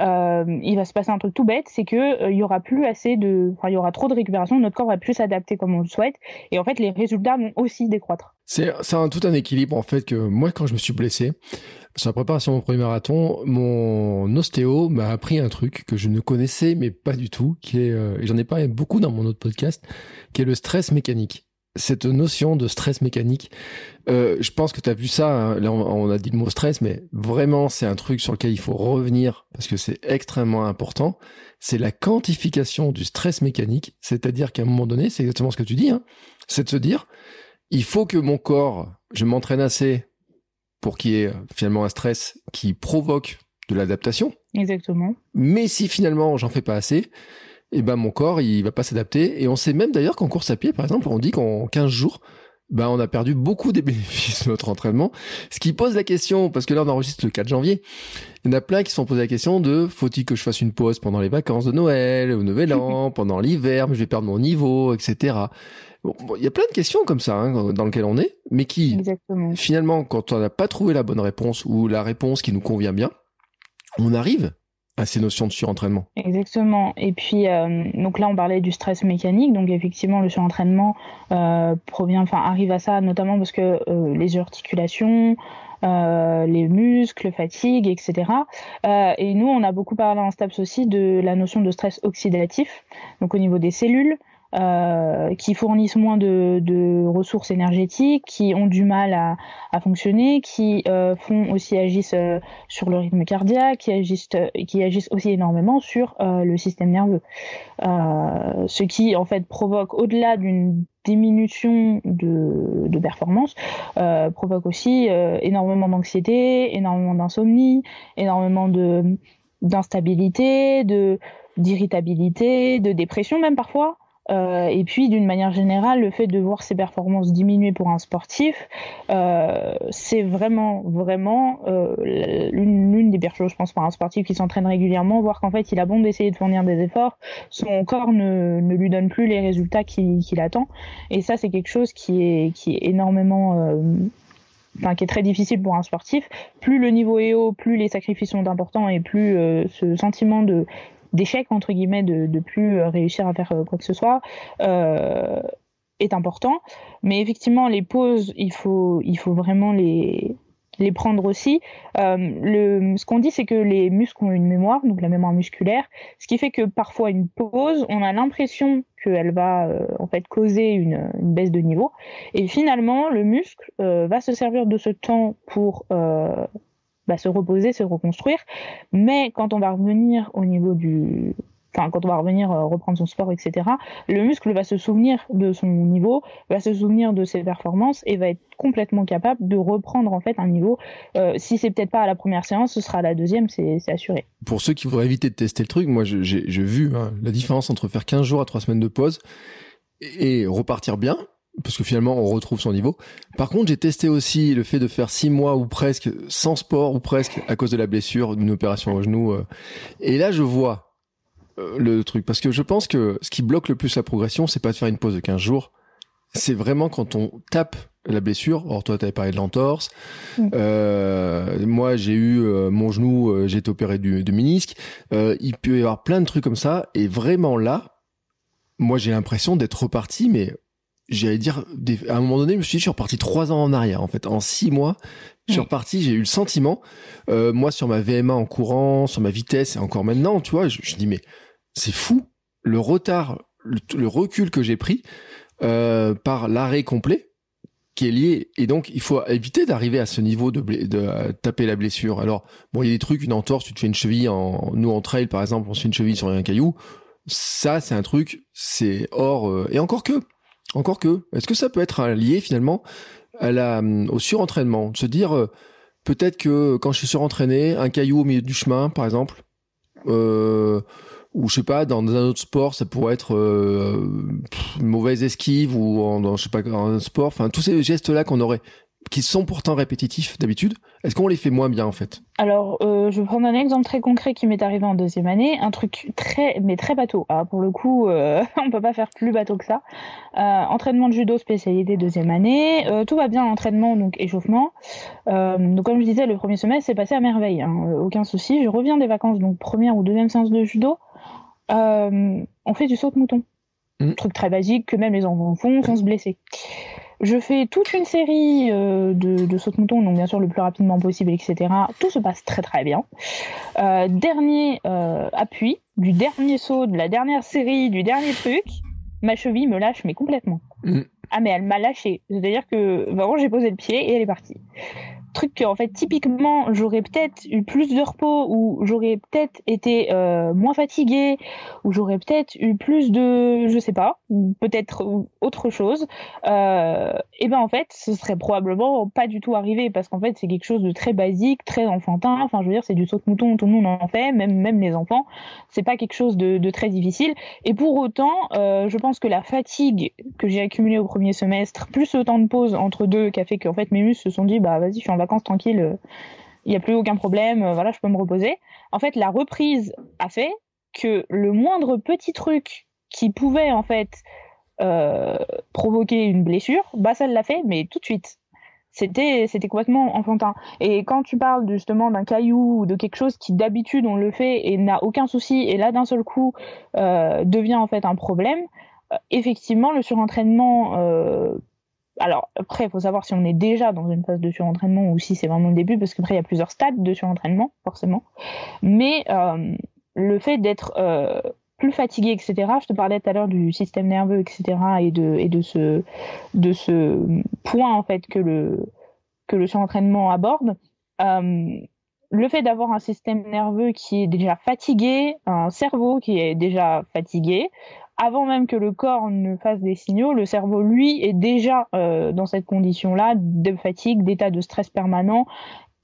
euh, il va se passer un truc tout bête, c'est que euh, il y aura plus assez de, enfin, il y aura trop de récupération, notre corps va plus s'adapter comme on le souhaite, et en fait les résultats vont aussi décroître. C'est c'est un, tout un équilibre en fait que moi quand je me suis blessé sur la préparation de mon premier marathon, mon ostéo m'a appris un truc que je ne connaissais mais pas du tout, qui est, euh, et j'en ai parlé beaucoup dans mon autre podcast, qui est le stress mécanique cette notion de stress mécanique. Euh, je pense que tu as vu ça, hein. là on, a dit le mot stress, mais vraiment c'est un truc sur lequel il faut revenir parce que c'est extrêmement important. C'est la quantification du stress mécanique, c'est-à-dire qu'à un moment donné, c'est exactement ce que tu dis, hein, c'est de se dire, il faut que mon corps, je m'entraîne assez pour qu'il y ait finalement un stress qui provoque de l'adaptation. Exactement. Mais si finalement j'en fais pas assez, et eh ben mon corps il va pas s'adapter. Et on sait même d'ailleurs qu'en course à pied par exemple on dit qu'en 15 jours ben on a perdu beaucoup des bénéfices de notre entraînement. Ce qui pose la question parce que là on enregistre le 4 janvier il y en a plein qui se sont posé la question de faut-il que je fasse une pause pendant les vacances de Noël au Nouvel An pendant l'hiver mais je vais perdre mon niveau etc Bon, il y a plein de questions comme ça hein, dans lesquelles on est, mais qui, finalement, quand on n'a pas trouvé la bonne réponse ou la réponse qui nous convient bien, on arrive à ces notions de surentraînement. Exactement. Et puis, euh, donc là, on parlait du stress mécanique. Donc, effectivement, le surentraînement euh, provient, enfin, arrive à ça notamment parce que euh, les articulations, les muscles, fatigue, etc. et nous, on a beaucoup parlé en STAPS aussi de la notion de stress oxydatif, donc au niveau des cellules, euh, qui fournissent moins de, de, ressources énergétiques, qui ont du mal à, à fonctionner, qui euh, font aussi agissent euh, sur le rythme cardiaque, qui agissent, qui agissent aussi énormément sur le système nerveux. ce qui en fait provoque au-delà d'une diminution de, de performance provoque aussi énormément d'anxiété, énormément d'insomnie, énormément de d'instabilité, de d'irritabilité, de dépression même parfois. Euh, et puis, d'une manière générale, le fait de voir ses performances diminuer pour un sportif, euh, c'est vraiment, vraiment euh, l'une des pires choses, je pense, pour un sportif qui s'entraîne régulièrement, voir qu'en fait, il a bon d'essayer de fournir des efforts, son corps ne, lui donne plus les résultats qu'il attend. Et ça, c'est quelque chose qui est, énormément... Enfin qui est très difficile pour un sportif. Plus le niveau est haut, plus les sacrifices sont importants et plus ce sentiment de d'échec entre guillemets de, de plus euh, réussir à faire euh, quoi que ce soit euh, est important mais effectivement les pauses il faut il faut vraiment les les prendre aussi. Le, ce qu'on dit, c'est que les muscles ont une mémoire, donc la mémoire musculaire, ce qui fait que parfois une pause, on a l'impression qu'elle va en fait causer une, baisse de niveau, et finalement le muscle va se servir de ce temps pour bah, se reposer, se reconstruire. Mais quand on va revenir au niveau du, enfin quand on va revenir euh, reprendre son sport, etc., le muscle va se souvenir de son niveau, va se souvenir de ses performances et va être complètement capable de reprendre en fait un niveau. Euh, si c'est peut-être pas à la première séance, ce sera à la deuxième, c'est assuré. Pour ceux qui voudraient éviter de tester le truc, moi j'ai vu hein, la différence entre faire 15 jours à 3 semaines de pause et repartir bien parce que finalement on retrouve son niveau. Par contre, j'ai testé aussi le fait de faire six mois ou presque sans sport ou presque à cause de la blessure d'une opération au genou. Euh. et là, je vois euh, le truc parce que je pense que ce qui bloque le plus la progression, c'est pas de faire une pause de 15 jours, c'est vraiment quand on tape la blessure. Or toi, tu avais parlé de l'entorse. Mm. Euh, moi, j'ai eu mon genou, j'ai été opéré du, du ménisque. il peut y avoir plein de trucs comme ça. Et vraiment là, moi, j'ai l'impression d'être reparti, mais j'allais dire, à un moment donné, je me suis dit, je suis reparti trois ans en arrière. En fait, en six mois, je suis reparti. J'ai eu le sentiment, euh, moi, sur ma VMA en courant, sur ma vitesse, et encore maintenant, tu vois, je, je dis, mais c'est fou le retard, le, recul que j'ai pris euh, par l'arrêt complet qui est lié. Et donc, il faut éviter d'arriver à ce niveau de, de taper la blessure. Alors, bon, il y a des trucs, une entorse, tu te fais une cheville en, nous en trail, par exemple, on se fait une cheville sur un caillou ça, c'est un truc, c'est hors. et encore que, encore que, est-ce que ça peut être lié finalement au surentraînement? Se dire, peut-être que quand je suis surentraîné, un caillou au milieu du chemin, par exemple, euh, ou je sais pas, dans un autre sport, ça pourrait être euh, une mauvaise esquive ou dans, je sais pas, un sport. Enfin, tous ces gestes-là qu'on aurait qui sont pourtant répétitifs d'habitude, est-ce qu'on les fait moins bien en fait? Alors, euh, je vais prendre un exemple très concret qui m'est arrivé en deuxième année, un truc très, mais très bateau. Ah, pour le coup, euh, on peut pas faire plus bateau que ça. Euh, entraînement de judo spécialité deuxième année, euh, tout va bien, entraînement donc échauffement. Donc comme je disais, le premier semestre s'est passé à merveille, hein, aucun souci. Je reviens des vacances, donc première ou deuxième séance de judo. on fait du saut de mouton, mmh. truc très basique que même les enfants font sans se blesser. Je fais toute une série euh, de, de sauts de mouton, donc bien sûr le plus rapidement possible, etc. Tout se passe très très bien. Euh, dernier euh, appui, du dernier saut, de la dernière série, du dernier truc, ma cheville me lâche mais complètement. Mm. Ah mais elle m'a lâché. C'est-à-dire que vraiment j'ai posé le pied et elle est partie truc que en fait typiquement j'aurais peut-être eu plus de repos ou j'aurais peut-être été euh, moins fatiguée ou j'aurais peut-être eu plus de je sais pas peut-être autre chose euh, et ben en fait ce serait probablement pas du tout arrivé parce qu'en fait c'est quelque chose de très basique très enfantin. Enfin je veux dire c'est du saut de mouton tout le monde en fait même même les enfants. C'est pas quelque chose de, de, très difficile. Et pour autant euh, je pense que la fatigue que j'ai accumulée au premier semestre plus le temps de pause entre deux qui a fait qu'en fait mes muscles se sont dit bah vas-y je suis en vacances tranquille, il euh, n'y a plus aucun problème, euh, voilà, je peux me reposer. En fait, la reprise a fait que le moindre petit truc qui pouvait en fait euh, provoquer une blessure, bah ça l'a fait, mais tout de suite. C'était c'était complètement enfantin. Et quand tu parles justement d'un caillou ou de quelque chose qui d'habitude on le fait et n'a aucun souci, et là d'un seul coup devient en fait un problème, effectivement le surentraînement alors après, il faut savoir si on est déjà dans une phase de surentraînement ou si c'est vraiment le début, parce qu'après il y a plusieurs stades de surentraînement, forcément. Mais euh, le fait d'être euh, plus fatigué, etc. Je te parlais tout à l'heure du système nerveux, etc. et de ce point en fait que le que le surentraînement aborde. Euh, le fait d'avoir un système nerveux qui est déjà fatigué, un cerveau qui est déjà fatigué, avant même que le corps ne fasse des signaux, le cerveau, lui, est déjà euh, dans cette condition-là de fatigue, d'état de stress permanent.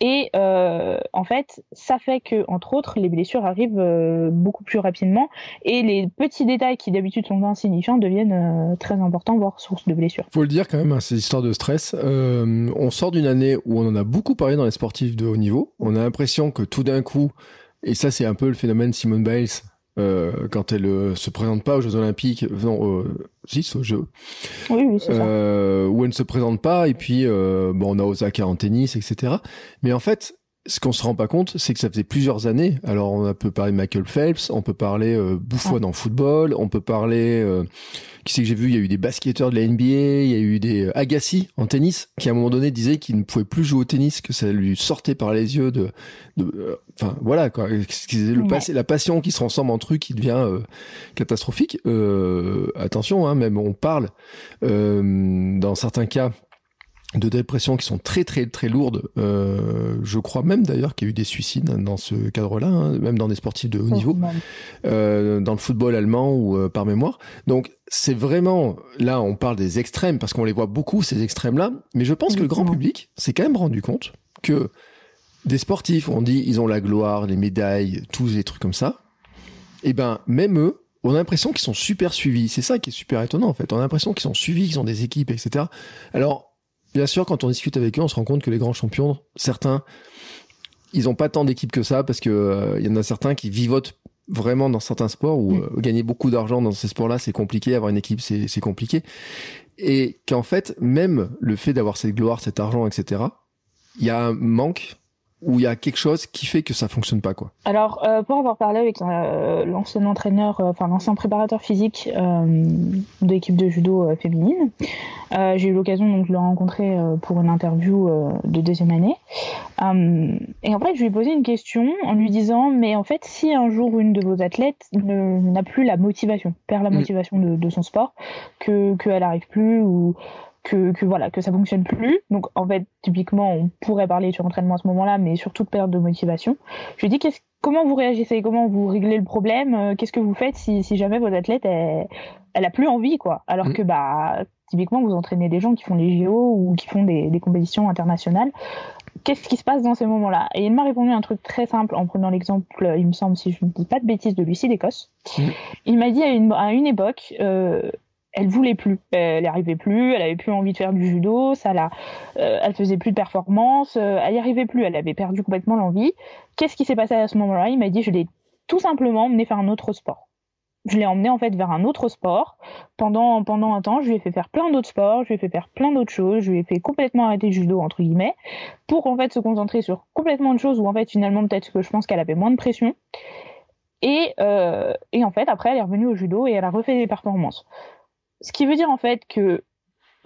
Et euh, en fait, ça fait que, entre autres, les blessures arrivent euh, beaucoup plus rapidement et les petits détails qui d'habitude sont insignifiants deviennent très importants, voire source de blessures. Faut le dire quand même, hein, ces histoires de stress. on sort d'une année où on en a beaucoup parlé dans les sportifs de haut niveau. On a l'impression que tout d'un coup, et ça c'est un peu le phénomène Simone Biles, euh, quand elle euh, se présente pas aux Jeux Olympiques, non, euh, si, aux Jeux, oui, oui, c'est euh, où elle ne se présente pas, et puis euh, bon, on a Osaka en tennis, etc. Mais en fait, ce qu'on se rend pas compte, c'est que ça faisait plusieurs années. Alors, on peut parler de Michael Phelps, on peut parler euh, Buffon en football, on peut parler. Euh, qui c'est que j'ai vu Il y a eu des basketteurs de la NBA, il y a eu des euh, Agassi en tennis, qui à un moment donné disait qu'il ne pouvait plus jouer au tennis, que ça lui sortait par les yeux de. de enfin, voilà quoi. Le passé, la passion qui se transforme en truc qui devient catastrophique. attention, hein, même on parle dans certains cas de dépression qui sont très très très lourdes. Euh, je crois même d'ailleurs qu'il y a eu des suicides dans ce cadre-là, hein, même dans des sportifs de haut niveau, euh, dans le football allemand ou euh, par mémoire. Donc c'est vraiment là on parle des extrêmes parce qu'on les voit beaucoup ces extrêmes-là, mais je pense que le grand public s'est quand même rendu compte que des sportifs, on dit ils ont la gloire, les médailles, tous les trucs comme ça. Et eh ben même eux, on a l'impression qu'ils sont super suivis. C'est ça qui est super étonnant en fait. On a l'impression qu'ils sont suivis, qu'ils ont des équipes, etc. Alors bien sûr, quand on discute avec eux, on se rend compte que les grands champions, certains, ils n'ont pas tant d'équipes que ça parce que il euh, y en a certains qui vivotent vraiment dans certains sports où mm. euh, gagner beaucoup d'argent dans ces sports-là, c'est compliqué. Avoir une équipe, c'est compliqué. Et qu'en fait, même le fait d'avoir cette gloire, cet argent, etc., il y a un manque ou il y a quelque chose qui fait que ça fonctionne pas quoi Alors euh, pour avoir parlé avec euh, l'ancien entraîneur, euh, enfin l'ancien préparateur physique de l'équipe de judo féminine, j'ai eu l'occasion donc de le rencontrer pour une interview de deuxième année. et en fait je lui ai posé une question en lui disant mais en fait si un jour une de vos athlètes n'a plus la motivation, perd la mm. motivation de, de son sport, que qu'elle arrive plus ou que, que, voilà que ça fonctionne plus. Donc en fait, typiquement, on pourrait parler sur entraînement à ce moment-là, mais surtout de perte de motivation. Je lui ai dit comment vous réagissez, comment vous réglez le problème, euh, qu'est-ce que vous faites si, si jamais votre athlète elle, elle a plus envie quoi, alors mm. que bah typiquement vous entraînez des gens qui font les JO ou qui font des, des compétitions internationales. Qu'est-ce qui se passe dans ces moments-là? Et il m'a répondu un truc très simple en prenant l'exemple, il me semble, si je ne dis pas de bêtises, de Lucie d'Écosse. Mm. Il m'a dit à une, à une époque, euh, elle voulait plus, elle n'y arrivait plus, elle avait plus envie de faire du judo, ça la, euh, elle faisait plus de performance, euh, elle n'y arrivait plus, elle avait perdu complètement l'envie. Qu'est-ce qui s'est passé à ce moment-là? Il m'a dit je l'ai tout simplement emmené faire un autre sport. Je l'ai emmené en fait vers un autre sport pendant pendant un temps. Je lui ai fait faire plein d'autres sports, je lui ai fait faire plein d'autres choses, je lui ai fait complètement arrêter le judo entre guillemets pour en fait se concentrer sur complètement de choses où en fait finalement peut-être que je pense qu'elle avait moins de pression. Et, euh, et en fait après elle est revenue au judo et elle a refait des performances. Ce qui veut dire en fait que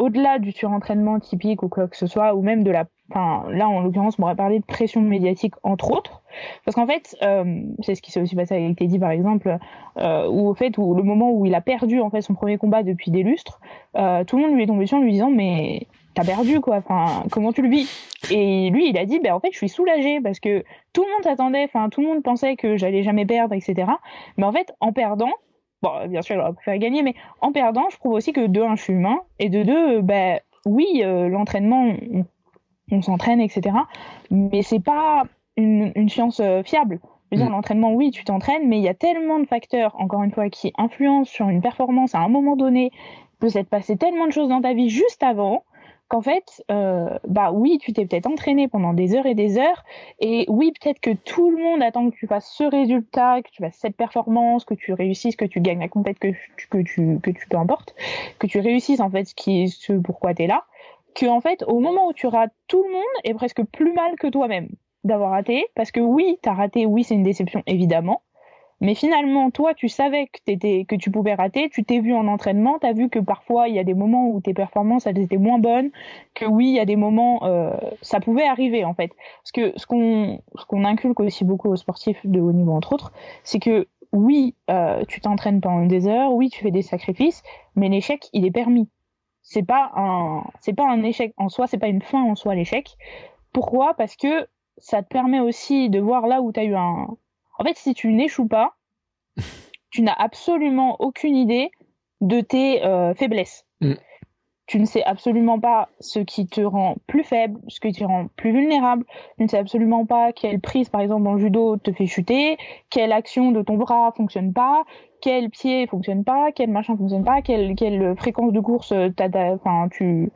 au-delà du surentraînement typique ou quoi que ce soit, ou même de la, enfin là en l'occurrence, on m'aurait parlé de pression médiatique entre autres, parce qu'en fait, euh, c'est ce qui s'est aussi passé avec Teddy par exemple, euh, où au fait où le moment où il a perdu en fait son premier combat depuis des lustres, euh, tout le monde lui est tombé dessus en lui disant mais t'as perdu quoi, enfin comment tu le vis? Et lui il a dit ben en fait je suis soulagé parce que tout le monde s'attendait, enfin tout le monde pensait que j'allais jamais perdre etc. Mais en fait en perdant Bon, bien sûr, j'aurais préféré gagner, mais en perdant, je trouve aussi que de un, je suis humain, et de deux, ben oui, euh, l'entraînement, on, s'entraîne, etc. Mais c'est pas une, une science euh, fiable. Je veux dire, mm. l'entraînement, oui, tu t'entraînes, mais il y a tellement de facteurs, encore une fois, qui influencent sur une performance à un moment donné. Il peut s'être passé tellement de choses dans ta vie juste avant qu'en fait, euh, bah oui, tu t'es peut-être entraîné pendant des heures et des heures, et oui, peut-être que tout le monde attend que tu fasses ce résultat, que tu fasses cette performance, que tu réussisses, que tu gagnes la compète, que tu, que tu, que tu peu importe, que tu réussisses en fait ce qui ce pourquoi tu es là, que en fait, au moment où tu rates, tout le monde est presque plus mal que toi-même d'avoir raté, parce que oui, t'as raté, oui, c'est une déception évidemment, mais finalement, toi, tu savais que, tu pouvais rater, tu t'es vu en entraînement, tu as vu que parfois, il y a des moments où tes performances, elles étaient moins bonnes, que oui, il y a des moments, euh, ça pouvait arriver, en fait. Parce que ce qu'on ce qu'on inculque aussi beaucoup aux sportifs de haut niveau, entre autres, c'est que oui, euh, tu t'entraînes pendant des heures, oui, tu fais des sacrifices, mais l'échec, il est permis. C'est pas un, c'est pas un échec en soi, c'est pas une fin en soi, l'échec. Pourquoi? Parce que ça te permet aussi de voir là où tu as eu un, en fait, si tu n'échoues pas, tu n'as absolument aucune idée de tes euh, faiblesses. Mm. Tu ne sais absolument pas ce qui te rend plus faible, ce qui te rend plus vulnérable. Tu ne sais absolument pas quelle prise, par exemple, en judo te fait chuter, quelle action de ton bras fonctionne pas, quel pied fonctionne pas, quel machin fonctionne pas, quelle, quelle fréquence de course enfin, tu,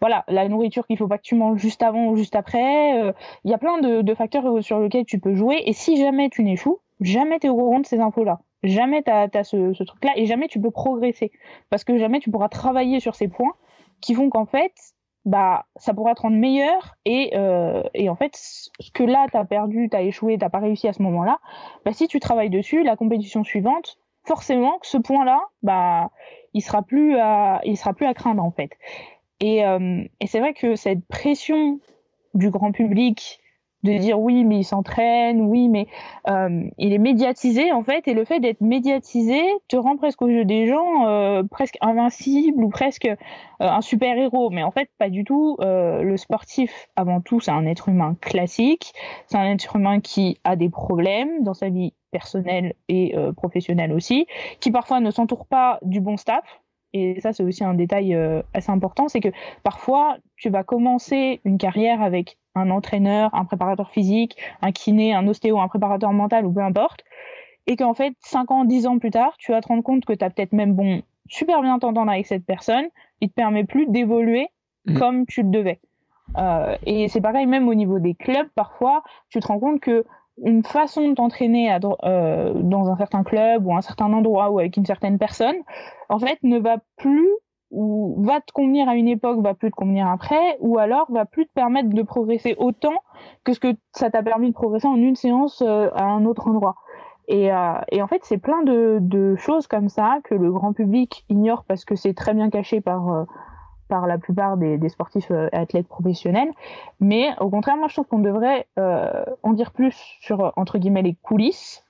voilà, la nourriture qu'il faut pas que tu manges juste avant ou juste après. Euh, il y a plein de, facteurs sur lesquels tu peux jouer. Et si jamais tu n'échoues, jamais tu es au courant de ces infos-là. Jamais tu as, ce, truc-là et jamais tu peux progresser. Parce que jamais tu pourras travailler sur ces points qui font qu'en fait, bah, ça pourra te rendre meilleur. Et, euh, et en fait, ce que là, tu as perdu, tu as échoué, tu pas réussi à ce moment-là, bah, si tu travailles dessus, la compétition suivante, forcément que ce point-là, bah, il sera plus à, il sera plus à craindre en fait. Et, euh, et c'est vrai que cette pression du grand public de dire oui mais il s'entraîne, oui mais euh, il est médiatisé en fait et le fait d'être médiatisé te rend presque au jeu des gens euh, presque invincible ou presque euh, un super héros mais en fait pas du tout. Euh, le sportif avant tout c'est un être humain classique. C'est un être humain qui a des problèmes dans sa vie personnelle et euh, professionnelle aussi qui parfois ne s'entoure pas du bon staff et ça c'est aussi un détail euh, assez important, c'est que parfois tu vas commencer une carrière avec un entraîneur, un préparateur physique, un kiné, un ostéo, un préparateur mental ou peu importe, et qu'en fait 5 ans, 10 ans plus tard, tu vas te rendre compte que tu as peut-être même bon super bien t'entendre avec cette personne, il te permet plus d'évoluer mmh. comme tu le devais. Euh, et c'est pareil même au niveau des clubs, parfois tu te rends compte que une façon de t'entraîner euh, dans un certain club ou un certain endroit ou avec une certaine personne, en fait, ne va plus ou va te convenir à une époque, va plus te convenir après, ou alors va plus te permettre de progresser autant que ce que ça t'a permis de progresser en une séance euh, à un autre endroit. Et, euh, en fait, c'est plein de, choses comme ça que le grand public ignore parce que c'est très bien caché par par la plupart des, sportifs euh, athlètes professionnels. Mais au contraire, moi, je trouve qu'on devrait euh, en dire plus sur, entre guillemets, les coulisses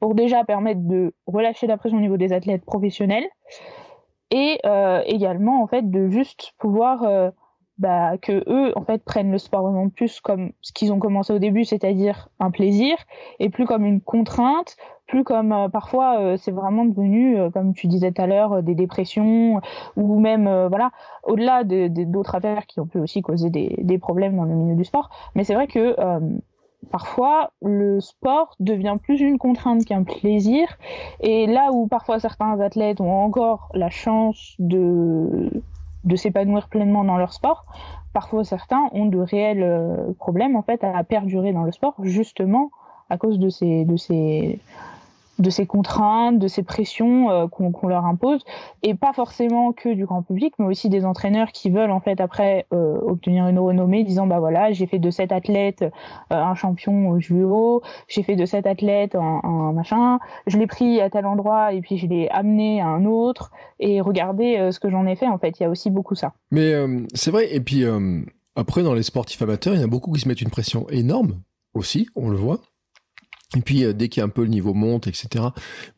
pour déjà permettre de relâcher la pression au niveau des athlètes professionnels et euh, également en fait de juste pouvoir euh, bah, que eux en fait prennent le sport vraiment plus comme ce qu'ils ont commencé au début, c'est-à-dire un plaisir, et plus comme une contrainte, plus comme euh, parfois euh, c'est vraiment devenu, euh, comme tu disais tout à l'heure, des dépressions ou même voilà au-delà de, d'autres affaires qui ont pu aussi causer des, problèmes dans le milieu du sport. Mais c'est vrai que parfois le sport devient plus une contrainte qu'un plaisir et là où parfois certains athlètes ont encore la chance de de s'épanouir pleinement dans leur sport, parfois certains ont de réels problèmes en fait à perdurer dans le sport justement à cause de ces de ces de ces contraintes, de ces pressions euh, qu'on leur impose, et pas forcément que du grand public, mais aussi des entraîneurs qui veulent en fait après euh, obtenir une renommée, disant bah voilà j'ai fait de cet athlète euh, un champion au judo, j'ai fait de cet athlète un, machin, je l'ai pris à tel endroit et puis je l'ai amené à un autre, et regardez ce que j'en ai fait en fait, il y a aussi beaucoup ça. Mais c'est vrai, et puis après dans les sportifs amateurs, il y en a beaucoup qui se mettent une pression énorme aussi, on le voit. Et puis euh, dès qu'il y a un peu le niveau monte, etc.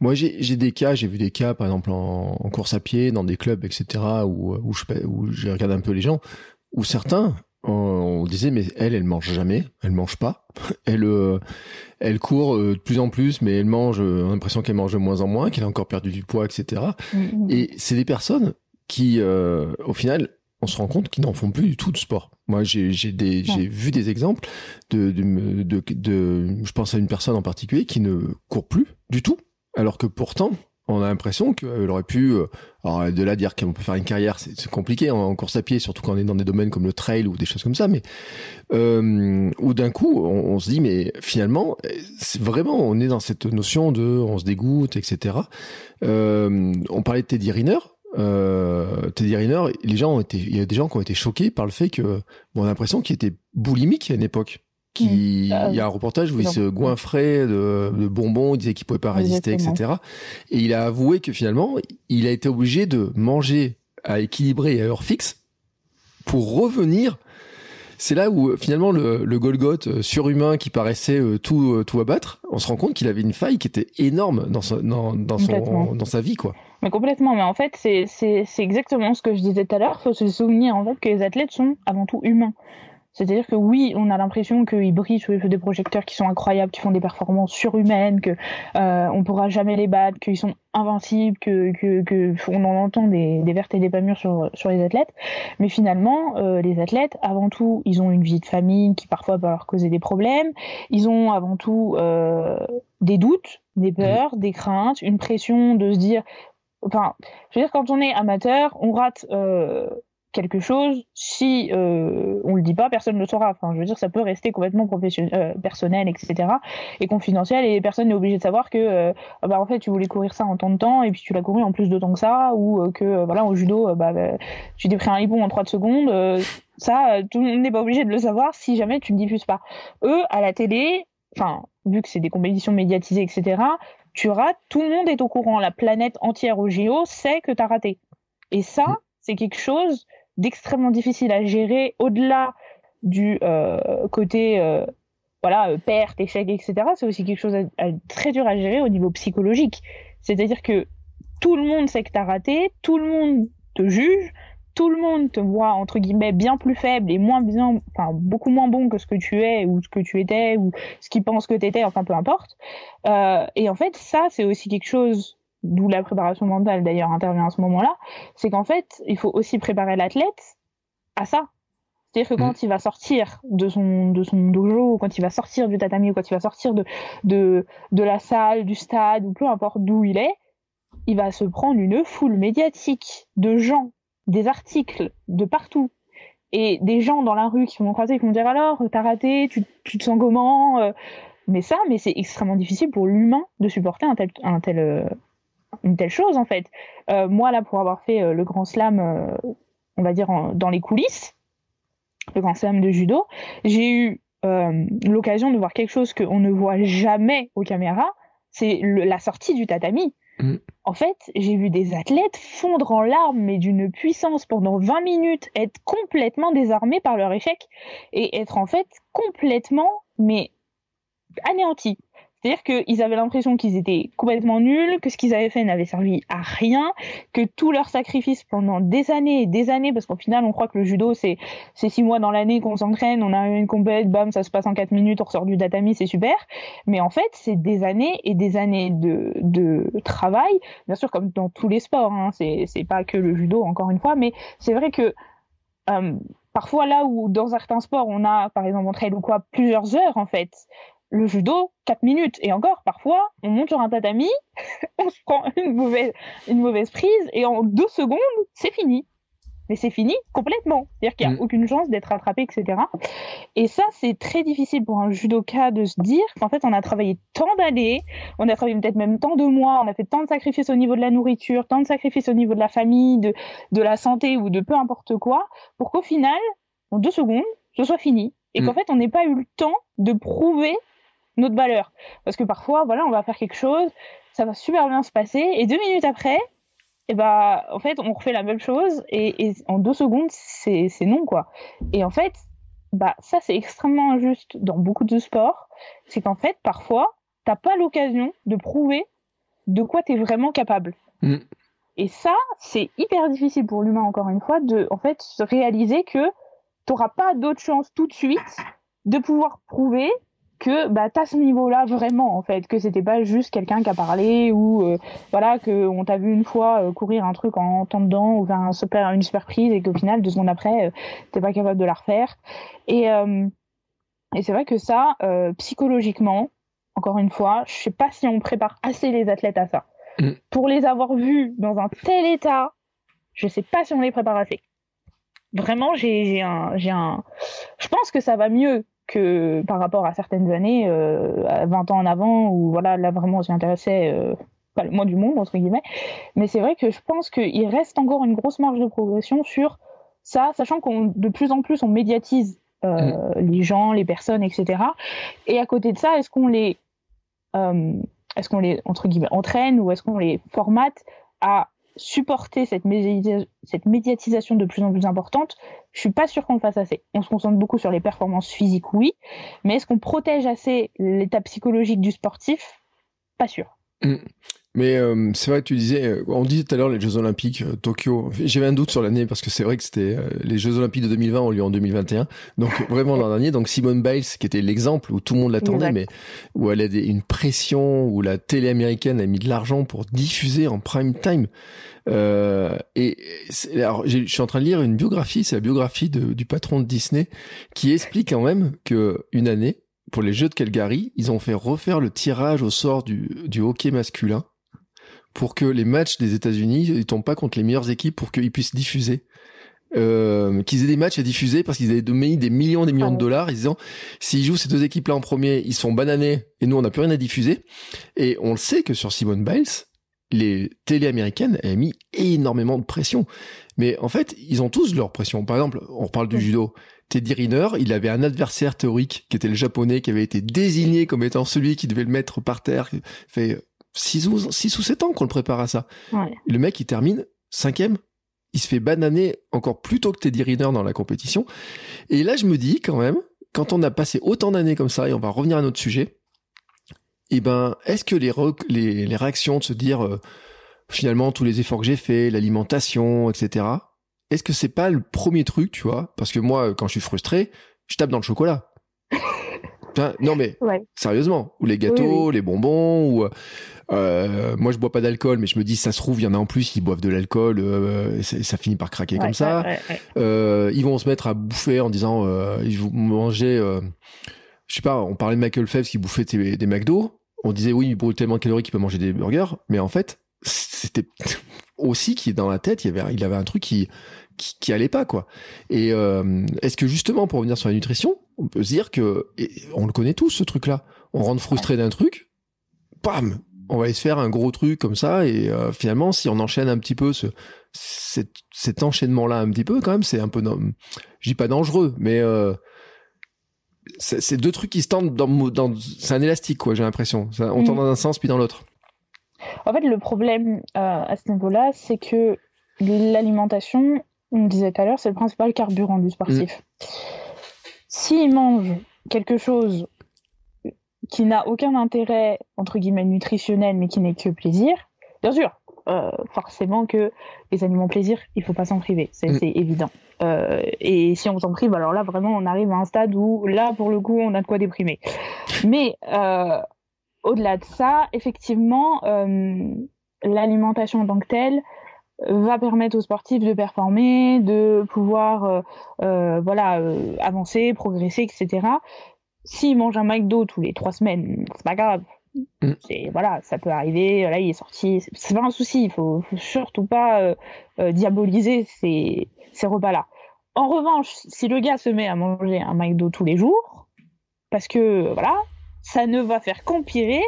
Moi j'ai des cas, j'ai vu des cas par exemple en, course à pied, dans des clubs, etc. où, où je où j'ai regardé un peu les gens, où certains on, disait mais elle elle mange jamais, elle mange pas, elle euh, elle court euh, de plus en plus, mais elle mange, on a l'impression qu'elle mange de moins en moins, qu'elle a encore perdu du poids, etc. Mm, mm. Et c'est des personnes qui au final on se rend compte qu'ils n'en font plus du tout de sport. Moi, j'ai vu des exemples de de, de de, je pense à une personne en particulier qui ne court plus du tout, alors que pourtant on a l'impression qu'elle aurait pu, euh, alors de là dire qu'on peut faire une carrière, c'est compliqué en, course à pied, surtout quand on est dans des domaines comme le trail ou des choses comme ça, mais euh, ou d'un coup on, on, se dit mais finalement, vraiment on est dans cette notion de on se dégoûte, etc. Euh, on parlait de Teddy Riner, euh, Teddy Riner, les gens ont été, il y a des gens qui ont été choqués par le fait que, bon, on a l'impression qu'il était boulimique à une époque. Qui, il y a un reportage où il se goinfrait de, de bonbons, il disait qu'il pouvait pas résister, etc. Et il a avoué que finalement, il a été obligé de manger à équilibrer et à heure fixe pour revenir c'est là où finalement le, le Golgoth euh, surhumain qui paraissait euh, tout euh, tout abattre, on se rend compte qu'il avait une faille qui était énorme dans sa, dans, dans son dans sa vie quoi. Mais complètement, mais en fait c'est exactement ce que je disais tout à l'heure, faut se souvenir en fait que les athlètes sont avant tout humains. C'est-à-dire que oui, on a l'impression qu'ils brillent sous les feux des projecteurs, qui sont incroyables, qui font des performances surhumaines, que euh, on pourra jamais les battre, qu'ils sont invincibles, que, que, que, on en entend des, des vertes et des pas mûres sur, sur les athlètes. Mais finalement, euh, les athlètes, avant tout, ils ont une vie de famille qui parfois peut leur causer des problèmes. Ils ont avant tout euh, des doutes, des peurs, des craintes, une pression de se dire enfin, je veux dire, quand on est amateur, on rate euh, quelque chose, si euh, on le dit pas, personne ne le saura. Enfin, je veux dire, ça peut rester complètement professionnel, euh, personnel, etc. et confidentiel, et personne n'est obligé de savoir que, euh, bah en fait, tu voulais courir ça en temps de temps, et puis tu l'as couru en plus de temps que ça, ou euh, que, voilà, au judo, bah, tu t'es pris un hippon en 30 secondes. ça, tout le monde n'est pas obligé de le savoir si jamais tu ne diffuses pas. Eux, à la télé, enfin, vu que c'est des compétitions médiatisées, etc. Tu rates, tout le monde est au courant, la planète entière au JO sait que tu as raté. Et ça, mm. c'est quelque chose d'extrêmement difficile à gérer au-delà du euh, côté euh, voilà euh, perte, échec, etc. C'est aussi quelque chose très dur à gérer au niveau psychologique. C'est-à-dire que tout le monde sait que tu as raté, tout le monde te juge, tout le monde te voit entre guillemets bien plus faible et moins bien, enfin beaucoup moins bon que ce que tu es ou ce que tu étais ou ce qu'ils pensent que tu étais, enfin peu importe. et en fait, ça c'est aussi quelque chose d'où la préparation mentale d'ailleurs intervient à ce moment-là, c'est qu'en fait, il faut aussi préparer l'athlète à ça. C'est-à-dire que quand mm. il va sortir de son, de son dojo, quand il va sortir du tatami, ou quand il va sortir de, de, de la salle, du stade, ou peu importe d'où il est, il va se prendre une foule médiatique de gens, des articles de partout, et des gens dans la rue qui vont croiser, qui vont dire alors, t'as raté, tu, te sens comment euh. Mais ça, mais c'est extrêmement difficile pour l'humain de supporter un tel, euh, une telle chose en fait. Euh, moi là, pour avoir fait le Grand Slam, on va dire dans les coulisses, le Grand Slam de judo, j'ai eu l'occasion de voir quelque chose qu'on ne voit jamais aux caméras, c'est la sortie du tatami. Mm. En fait, j'ai vu des athlètes fondre en larmes, mais d'une puissance pendant 20 minutes, être complètement désarmés par leur échec et être en fait complètement, mais anéantis. C'est-à-dire qu'ils avaient l'impression qu'ils étaient complètement nuls, que ce qu'ils avaient fait n'avait servi à rien, que tout leur sacrifice pendant des années et des années, parce qu'au final, on croit que le judo, c'est six mois dans l'année qu'on s'entraîne, on a une compète, bam, ça se passe en quatre minutes, on ressort du tatami, c'est super. Mais en fait, c'est des années et des années de, de travail, bien sûr, comme dans tous les sports, hein, c'est pas que le judo, encore une fois, mais c'est vrai que euh, parfois là où dans certains sports on a par exemple en trail ou quoi plusieurs heures en fait le judo, 4 minutes. Et encore, parfois, on monte sur un tatami, on se prend une mauvaise, une mauvaise prise, et en deux secondes, c'est fini. Mais c'est fini complètement. C'est-à-dire qu'il n'y a mm. aucune chance d'être rattrapé, etc. Et ça, c'est très difficile pour un judoka de se dire qu'en fait, on a travaillé tant d'années, on a travaillé peut-être même tant de mois, on a fait tant de sacrifices au niveau de la nourriture, tant de sacrifices au niveau de la famille, de, de la santé ou de peu importe quoi, pour qu'au final, en deux secondes, ce soit fini. Et qu'en mm. fait, on n'ait pas eu le temps de prouver notre valeur. Parce que parfois, voilà, on va faire quelque chose, ça va super bien se passer, et deux minutes après, et eh bah, en fait, on refait la même chose, et, en deux secondes, c'est non, quoi. Et en fait, bah, ça, c'est extrêmement injuste dans beaucoup de sports. C'est qu'en fait, parfois, t'as pas l'occasion de prouver de quoi tu es vraiment capable. Mm. Et ça, c'est hyper difficile pour l'humain, encore une fois, de en fait se réaliser que t'auras pas d'autre chance tout de suite de pouvoir prouver que bah t'as ce niveau-là vraiment en fait, que c'était pas juste quelqu'un qui a parlé ou euh, voilà que on t'a vu une fois euh, courir un truc en temps dedans ou faire un super, une super prise et qu'au final deux secondes après euh, t'es pas capable de la refaire. Et et c'est vrai que ça psychologiquement encore une fois je sais pas si on prépare assez les athlètes à ça. Mm. pour les avoir vus dans un tel état je sais pas si on les prépare assez. Vraiment j'ai un j'ai un je pense que ça va mieux que par rapport à certaines années, euh, à 20 ans en avant, où voilà, là vraiment on s'y intéressait euh, pas le moins du monde, entre guillemets. Mais c'est vrai que je pense qu'il reste encore une grosse marge de progression sur ça, sachant qu'on de plus en plus on médiatise euh, mm. les gens, les personnes, etc. Et à côté de ça, est-ce qu'on les est-ce qu'on les entre guillemets entraîne ou est-ce qu'on les formate à supporter cette, médiatisation de plus en plus importante, je suis pas sûr qu'on le fasse assez. On se concentre beaucoup sur les performances physiques, oui, mais est-ce qu'on protège assez l'état psychologique du sportif? Pas sûr. Mm. Mais euh, c'est vrai, tu disais, euh, on disait tout à l'heure les Jeux Olympiques, euh, Tokyo. J'avais un doute sur l'année parce que c'est vrai que c'était les Jeux Olympiques de 2020 ont lieu en 2021, donc vraiment l'an dernier. Donc Simone Biles, qui était l'exemple où tout le monde l'attendait, mais où elle a une pression, où la télé américaine a mis de l'argent pour diffuser en prime time. et alors, je suis en train de lire une biographie, c'est la biographie du patron de Disney, qui explique quand même que une année, pour les Jeux de Calgary, ils ont fait refaire le tirage au sort du, du hockey masculin pour que les matchs des États-Unis ils tombent pas contre les meilleures équipes pour qu'ils puissent diffuser. Euh, qu'ils aient des matchs à diffuser parce qu'ils avaient donné des millions des millions de dollars ils disant s'ils jouent ces deux équipes là en premier ils sont bananés et nous on n'a plus rien à diffuser. Et on le sait que sur Simone Biles les télé américaines avaient mis énormément de pression. Mais en fait ils ont tous leur pression. Par exemple on reparle du judo. Teddy Riner, il avait un adversaire théorique qui était le japonais, qui avait été désigné comme étant celui qui devait le mettre par terre. Fait, 6 ou, 6 ou 7 ans qu'on le prépare à ça. Le mec, il termine cinquième. Il se fait bananer encore plus tôt que Teddy Riner dans la compétition. Et là, je me dis quand même, quand on a passé autant d'années comme ça, et on va revenir à notre sujet, eh ben, est-ce que les, les, les, réactions de se dire, euh, finalement, tous les efforts que j'ai faits, l'alimentation, etc., est-ce que c'est pas le premier truc, tu vois? Parce que moi, quand je suis frustré, je tape dans le chocolat non mais sérieusement, ou les gâteaux, les bonbons, ou euh, moi je bois pas d'alcool, mais je me dis ça se trouve il y en a en plus ils boivent de l'alcool, euh, ça, finit par craquer comme ça. Euh, ils vont se mettre à bouffer en disant euh, ils vont manger, euh, je sais pas, on parlait de Michael Phelps qui bouffait des, des McDo, on disait oui il brûle tellement de calories qu'il peut manger des burgers, mais en fait c'était aussi qui dans la tête il y avait il avait un truc qui qui, qui allait pas quoi. Et euh, est-ce que justement pour revenir sur la nutrition, on peut se dire que on le connaît tous ce truc-là. On rentre frustré d'un truc, bam, on va aller se faire un gros truc comme ça et euh, finalement si on enchaîne un petit peu ce cet, cet enchaînement là un petit peu quand même c'est un peu je dis pas dangereux mais euh, c'est deux trucs qui se tendent dans, dans c'est un élastique quoi j'ai l'impression on tend mm. dans un sens puis dans l'autre en fait le problème euh, à ce niveau là c'est que l'alimentation on disait tout à l'heure, c'est le principal carburant du sportif. Mm. S'il mange quelque chose qui n'a aucun intérêt, entre guillemets, nutritionnel, mais qui n'est que plaisir, bien sûr, euh, forcément que les aliments plaisir, il faut pas s'en priver, c'est mm. évident. Euh, et si on s'en prive, alors là, vraiment, on arrive à un stade où, là, pour le coup, on a de quoi déprimer. Mais euh, au-delà de ça, effectivement, l'alimentation en tant que telle, va permettre aux sportifs de performer, de pouvoir voilà avancer, progresser, etc. S'il mange un McDo tous les trois semaines, c'est pas grave. Mm. C'est voilà, ça peut arriver. Là, il est sorti. C'est pas un souci. Il faut, faut surtout pas euh, euh, diaboliser ces, ces repas-là. En revanche, si le gars se met à manger un McDo tous les jours, parce que voilà, ça ne va faire qu'empirer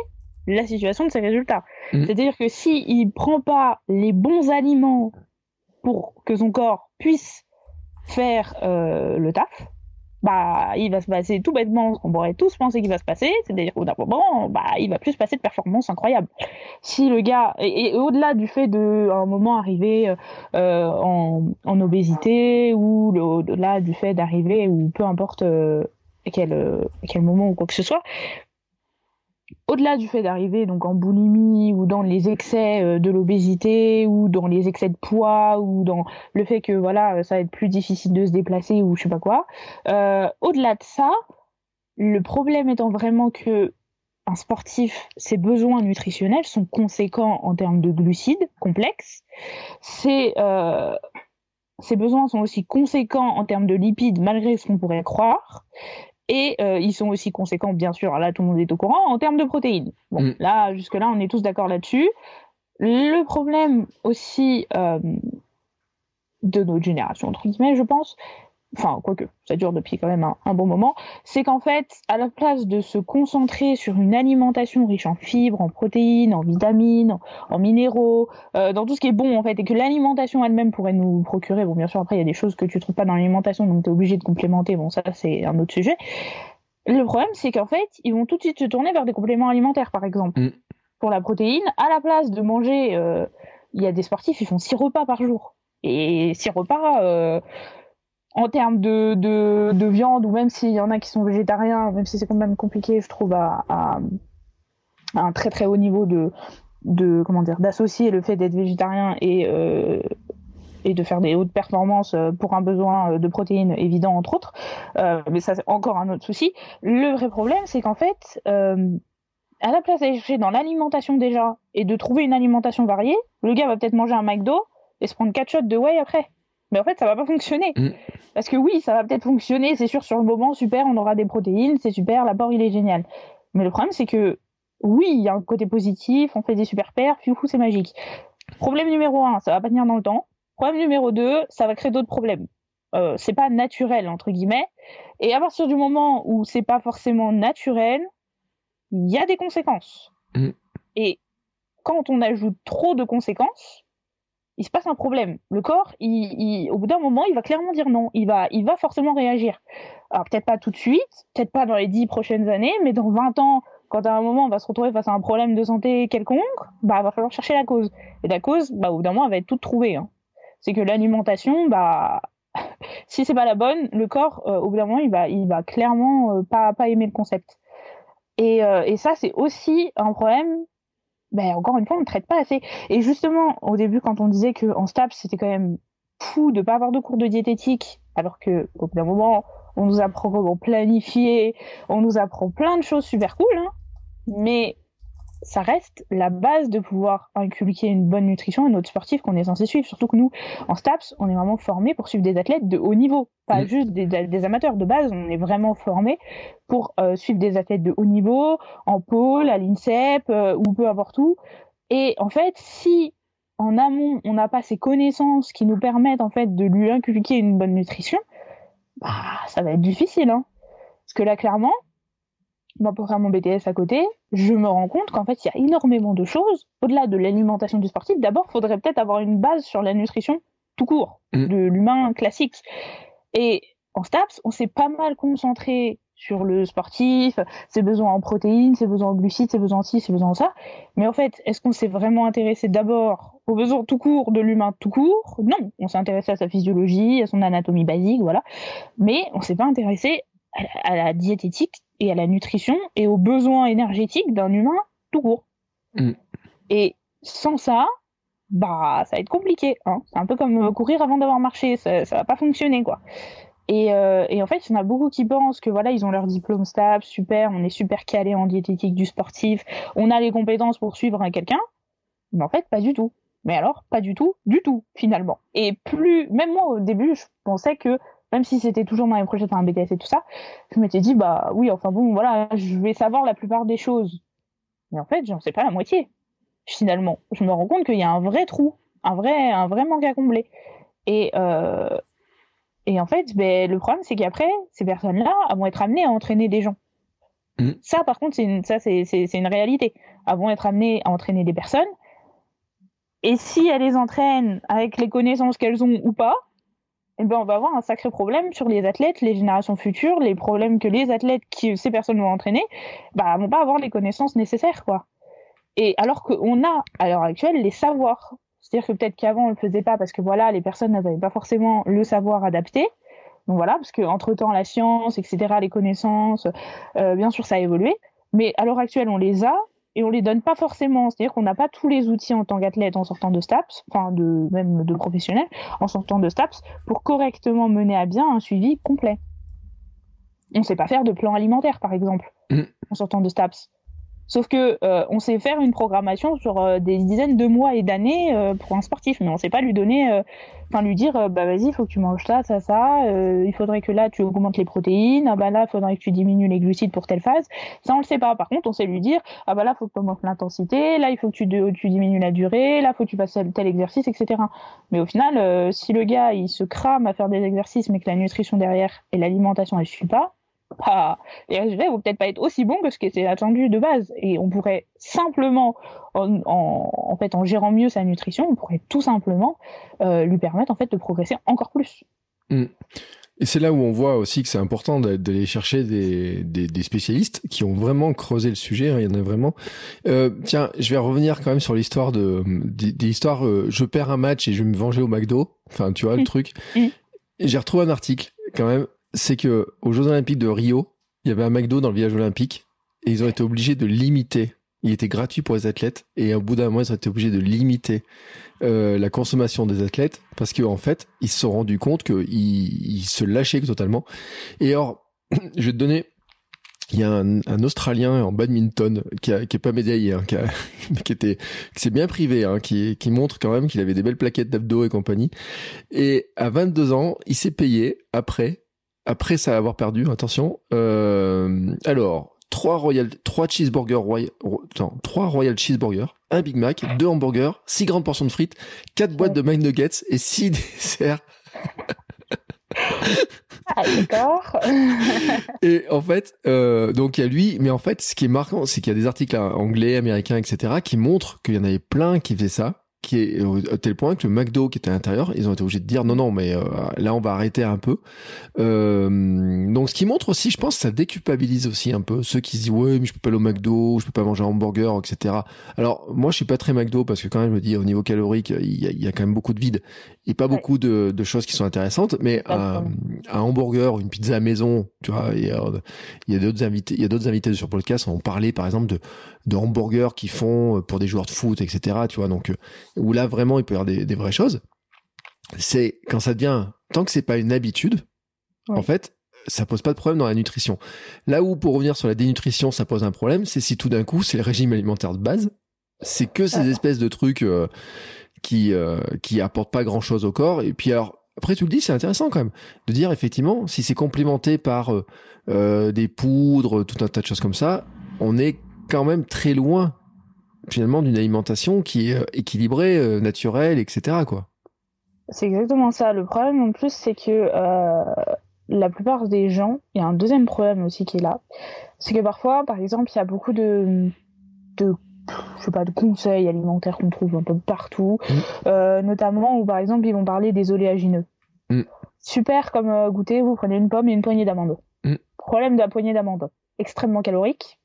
la situation de ses résultats. Mm. C'est-à-dire que s'il il prend pas les bons aliments pour que son corps puisse faire euh, le taf, bah, il va se passer tout bêtement ce qu'on pourrait tous penser qu'il va se passer, c'est-à-dire qu'au d'un moment, bah, il va plus se passer de performances incroyables. Si le gars, et, au-delà du fait de, un moment, arriver euh, en, en, obésité, ou au-delà du fait d'arriver, ou peu importe euh, quel, euh, quel moment ou quoi que ce soit, au-delà du fait d'arriver donc en boulimie ou dans les excès euh, de l'obésité ou dans les excès de poids ou dans le fait que voilà ça va être plus difficile de se déplacer ou je sais pas quoi euh, au-delà de ça le problème étant vraiment que un sportif ses besoins nutritionnels sont conséquents en termes de glucides complexes. Ses euh, ses besoins sont aussi conséquents en termes de lipides malgré ce qu'on pourrait croire et euh, ils sont aussi conséquents, bien sûr, là tout le monde est au courant, en termes de protéines. Bon, mm. là, jusque-là, on est tous d'accord là-dessus. Le problème aussi euh, de notre génération, entre guillemets, je pense, enfin quoique ça dure depuis quand même un, bon moment, c'est qu'en fait, à la place de se concentrer sur une alimentation riche en fibres, en protéines, en vitamines, en, minéraux, euh, dans tout ce qui est bon en fait, et que l'alimentation elle-même pourrait nous procurer, bon bien sûr après il y a des choses que tu trouves pas dans l'alimentation, donc tu es obligé de complémenter, bon ça c'est un autre sujet. Le problème c'est qu'en fait, ils vont tout de suite se tourner vers des compléments alimentaires par exemple. Mm. Pour la protéine, à la place de manger, euh, il y a des sportifs, ils font six repas par jour. Et six repas... Euh, en termes de, de, de, viande, ou même s'il y en a qui sont végétariens, même si c'est quand même compliqué, je trouve, à, un très très haut niveau de, de comment dire, d'associer le fait d'être végétarien et, euh, et de faire des hautes performances euh, pour un besoin de protéines évident, entre autres. Euh, mais ça, c'est encore un autre souci. Le vrai problème, c'est qu'en fait, euh, à la place d'aller chercher dans l'alimentation déjà et de trouver une alimentation variée, le gars va peut-être manger un McDo et se prendre quatre shots de whey après mais en fait ça va pas fonctionner. Mm. parce que oui ça va peut-être fonctionner c'est sûr sur le moment super on aura des protéines c'est super l'apport il est génial. Mais le problème c'est que oui il y a un côté positif on fait des super perfs fou c'est magique. Problème numéro un ça va pas tenir dans le temps. Problème numéro deux ça va créer d'autres problèmes. Euh, c'est pas naturel entre guillemets. Et à partir du moment où c'est pas forcément naturel il y a des conséquences. Mm. et quand on ajoute trop de conséquences il se passe un problème. Le corps, au bout d'un moment, il va clairement dire non. Il va, il va forcément réagir. Alors peut-être pas tout de suite, peut-être pas dans les dix prochaines années, mais dans 20 ans, quand à un moment on va se retrouver face à un problème de santé quelconque, bah va falloir chercher la cause. Et la cause, bah au bout d'un moment, elle va être toute trouvée. Hein. C'est que l'alimentation, bah si c'est pas la bonne, le corps, euh, au bout d'un moment, il va, il va clairement euh, pas, pas aimer le concept. Et, euh, et ça, c'est aussi un problème ben, encore une fois, on ne traite pas assez. Et justement, au début, quand on disait qu'en STAPS, c'était quand même fou de pas avoir de cours de diététique, alors que au bout d'un moment, on nous apprend comment planifier, on nous apprend plein de choses super cool, hein, mais ça reste la base de pouvoir inculquer une bonne nutrition à notre sportif qu'on est censé suivre. Surtout que nous, en STAPS, on est vraiment formés pour suivre des athlètes de haut niveau, pas mm. juste des, amateurs de base. On est vraiment formés pour euh, suivre des athlètes de haut niveau, en pôle, à l'INSEP, euh, ou peu importe où. Et en fait, si en amont, on n'a pas ces connaissances qui nous permettent en fait de lui inculquer une bonne nutrition, bah, ça va être difficile. Hein. Parce que là, clairement, moi, pour faire mon BTS à côté, je me rends compte qu'en fait, il y a énormément de choses. Au-delà de l'alimentation du sportif, d'abord, il faudrait peut-être avoir une base sur la nutrition tout court, mm. de l'humain classique. Et en STAPS, on s'est pas mal concentré sur le sportif, ses besoins en protéines, ses besoins en glucides, ses besoins en ci, ses besoins en ça. Mais en fait, est-ce qu'on s'est vraiment intéressé d'abord aux besoins tout court de l'humain tout court? Non, on s'est intéressé à sa physiologie, à son anatomie basique, voilà. Mais on s'est pas intéressé à la diététique et à la nutrition et aux besoins énergétiques d'un humain tout court. Mm. Et sans ça, bah ça va être compliqué. Hein. C'est un peu comme euh, courir avant d'avoir marché, ça, ça va pas fonctionner quoi. Et, euh, et, en fait, il y en a beaucoup qui pensent que voilà, ils ont leur diplôme stable, super, on est super calé en diététique du sportif, on a les compétences pour suivre quelqu'un. Mais en fait, pas du tout. Mais alors, pas du tout, du tout, finalement. Et plus, même moi au début, je pensais que, même si c'était toujours dans les projets un BTS et tout ça, je m'étais dit, bah oui, enfin bon, voilà, je vais savoir la plupart des choses. Mais en fait, j'en sais pas la moitié, finalement. Je me rends compte qu'il y a un vrai trou, un vrai, un vrai manque à combler. Et, euh, et en fait, ben, le problème, c'est qu'après, ces personnes-là vont être amenées à entraîner des gens. Mmh. Ça, par contre, c'est une, ça, c'est, c'est, c'est une réalité. Elles vont être amenées à entraîner des personnes et si elles les entraînent avec les connaissances qu'elles ont ou pas, eh ben on va avoir un sacré problème sur les athlètes, les générations futures, les problèmes que les athlètes que ces personnes vont entraîner, bah vont pas avoir les connaissances nécessaires quoi. Et alors qu'on a à l'heure actuelle les savoirs, c'est-à-dire que peut-être qu'avant on le faisait pas parce que voilà les personnes n'avaient pas forcément le savoir adapté. Donc voilà, parce que entre temps la science, etc., les connaissances, euh, bien sûr ça a évolué. Mais à l'heure actuelle on les a, et on les donne pas forcément. C'est-à-dire qu'on n'a pas tous les outils en tant qu'athlète en sortant de STAPS, enfin de même de professionnel, en sortant de STAPS, pour correctement mener à bien un suivi complet. On ne sait pas faire de plan alimentaire, par exemple, mmh. en sortant de STAPS. Sauf que euh, on sait faire une programmation sur euh, des dizaines de mois et d'années euh, pour un sportif, mais on sait pas lui donner, enfin lui dire, bah vas-y, il faut que tu manges ça, ça, ça. il faudrait que là tu augmentes les protéines. Ah bah là, il faudrait que tu diminues les glucides pour telle phase. Ça, on le sait pas. Par contre, on sait lui dire, ah bah là, il faut que tu augmentes l'intensité. Là, il faut que tu, diminues la durée. Là, il faut que tu fasses tel, exercice, etc. Mais au final, si le gars il se crame à faire des exercices, mais que la nutrition derrière et l'alimentation elle suit pas, bah, les résultats vont peut-être pas être aussi bons que ce qui était attendu de base. Et on pourrait simplement, en, en, en fait, en gérant mieux sa nutrition, on pourrait tout simplement euh, lui permettre en fait de progresser encore plus. Mmh. Et c'est là où on voit aussi que c'est important d'aller chercher des, des, des, spécialistes qui ont vraiment creusé le sujet. Hein, il y en a vraiment. Euh, tiens, je vais revenir quand même sur l'histoire de des, des histoires. Euh, je perds un match et je vais me venger au McDo. Enfin, tu vois le Mmh. truc. Mmh. J'ai retrouvé un article quand même. C'est que aux Jeux Olympiques de Rio, il y avait un McDo dans le village olympique et ils ont été obligés de limiter. Il était gratuit pour les athlètes et au bout d'un mois, ils ont été obligés de limiter euh, la consommation des athlètes parce qu'en en fait, ils se sont rendus compte qu'ils ils se lâchaient totalement. Et alors, je vais te donner, il y a un, un Australien en badminton qui, a, qui est pas médaillé, hein, qui, a, qui était, qui s'est bien privé, hein, qui, qui montre quand même qu'il avait des belles plaquettes d'abdos et compagnie. Et à 22 ans, il s'est payé après après ça avoir perdu, attention. Euh, alors, trois royal, trois cheeseburgers royal, non, trois royal cheeseburgers, un Big Mac, deux hamburgers, six grandes portions de frites, quatre boîtes de McNuggets et six desserts. Ah, d'accord. et en fait, euh, donc il y a lui, mais en fait, ce qui est marquant, c'est qu'il y a des articles anglais, américains, etc., qui montrent qu'il y en avait plein qui faisaient ça qui est au tel point que le McDo qui était à l'intérieur, ils ont été obligés de dire non non mais euh, là on va arrêter un peu. Euh, donc ce qui montre aussi, je pense, ça déculpabilise aussi un peu ceux qui se disent ouais mais je peux pas aller au McDo, je peux pas manger un hamburger, etc. Alors moi je suis pas très McDo parce que quand même je me dis au niveau calorique il y a, il y a quand même beaucoup de vide et pas ouais. beaucoup de, de, choses qui sont intéressantes, mais un, un, hamburger, une pizza à maison, tu vois, il y a, il y a d'autres invités, il y a d'autres invités sur podcast ont parlé par exemple de de hamburgers qui font pour des joueurs de foot, etc. Tu vois, donc où là vraiment il peut y avoir des, des vraies choses. C'est quand ça devient tant que c'est pas une habitude, ouais. en fait, ça pose pas de problème dans la nutrition. Là où pour revenir sur la dénutrition, ça pose un problème, c'est si tout d'un coup c'est le régime alimentaire de base, c'est que ces espèces de trucs euh, qui euh, qui apportent pas grand chose au corps. Et puis alors après tu le dis, c'est intéressant quand même de dire effectivement si c'est complémenté par euh, des poudres, tout un tas de choses comme ça, on est quand même très loin finalement d'une alimentation qui est équilibrée, euh, naturelle, etc. quoi. C'est exactement ça. Le problème en plus, c'est que euh, la plupart des gens, il y a un deuxième problème aussi qui est là, c'est que parfois, par exemple, il y a beaucoup de, de je sais pas, de conseils alimentaires qu'on trouve un peu partout, mmh. euh, notamment où par exemple ils vont parler des oléagineux. Mmh. Super comme euh, goûter, vous prenez une pomme et une poignée d'amandes. Mmh. Problème de la poignée d'amandes, extrêmement calorique.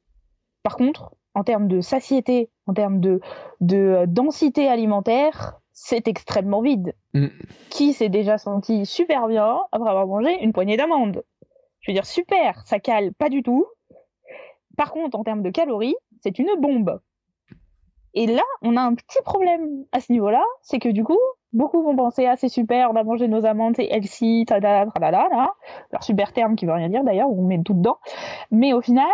Par contre, en termes de satiété, en termes de, de densité alimentaire, c'est extrêmement vide. Mm. Qui s'est déjà senti super bien après avoir mangé une poignée d'amandes? Je veux dire, super, ça cale pas du tout, Par contre, en termes de calories, c'est une bombe. Et là, on a un petit problème à ce niveau-là, c'est que du coup, beaucoup vont penser ah c'est super, on a mangé nos amandes, c'est healthy, tadala, tralala, là, leur super terme qui veut rien dire d'ailleurs, on met tout dedans. Mais au final,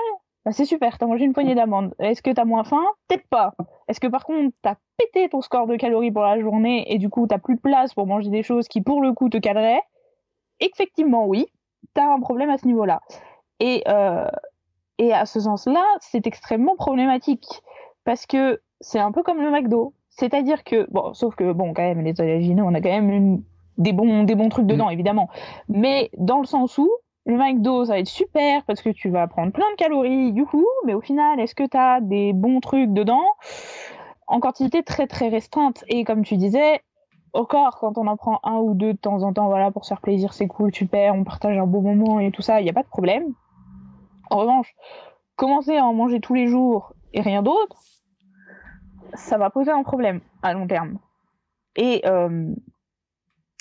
bah, c'est super, t'as mangé une poignée d'amandes. Est-ce que t'as moins faim? Peut-être pas. Est-ce que par contre t'as pété ton score de calories pour la journée et du coup t'as plus de place pour manger des choses qui pour le coup te cadreraient Effectivement oui, t'as un problème à ce niveau-là. Et euh, et à ce sens-là, c'est extrêmement problématique parce que c'est un peu comme le McDo. C'est-à-dire que, bon, sauf que, bon, quand même, les oléagineux, on a quand même une, des, bons, des bons trucs dedans, mm. évidemment. Mais dans le sens où, le McDo, ça va être super parce que tu vas prendre plein de calories, youhou, mais au final, est-ce que tu as des bons trucs dedans? En quantité très très restreinte. Et comme tu disais, encore, quand on en prend un ou deux de temps en temps, voilà, pour se faire plaisir, c'est cool, super, on partage un beau moment et tout ça, il n'y a pas de problème. En revanche, commencer à en manger tous les jours et rien d'autre, ça va poser un problème à long terme. Et euh,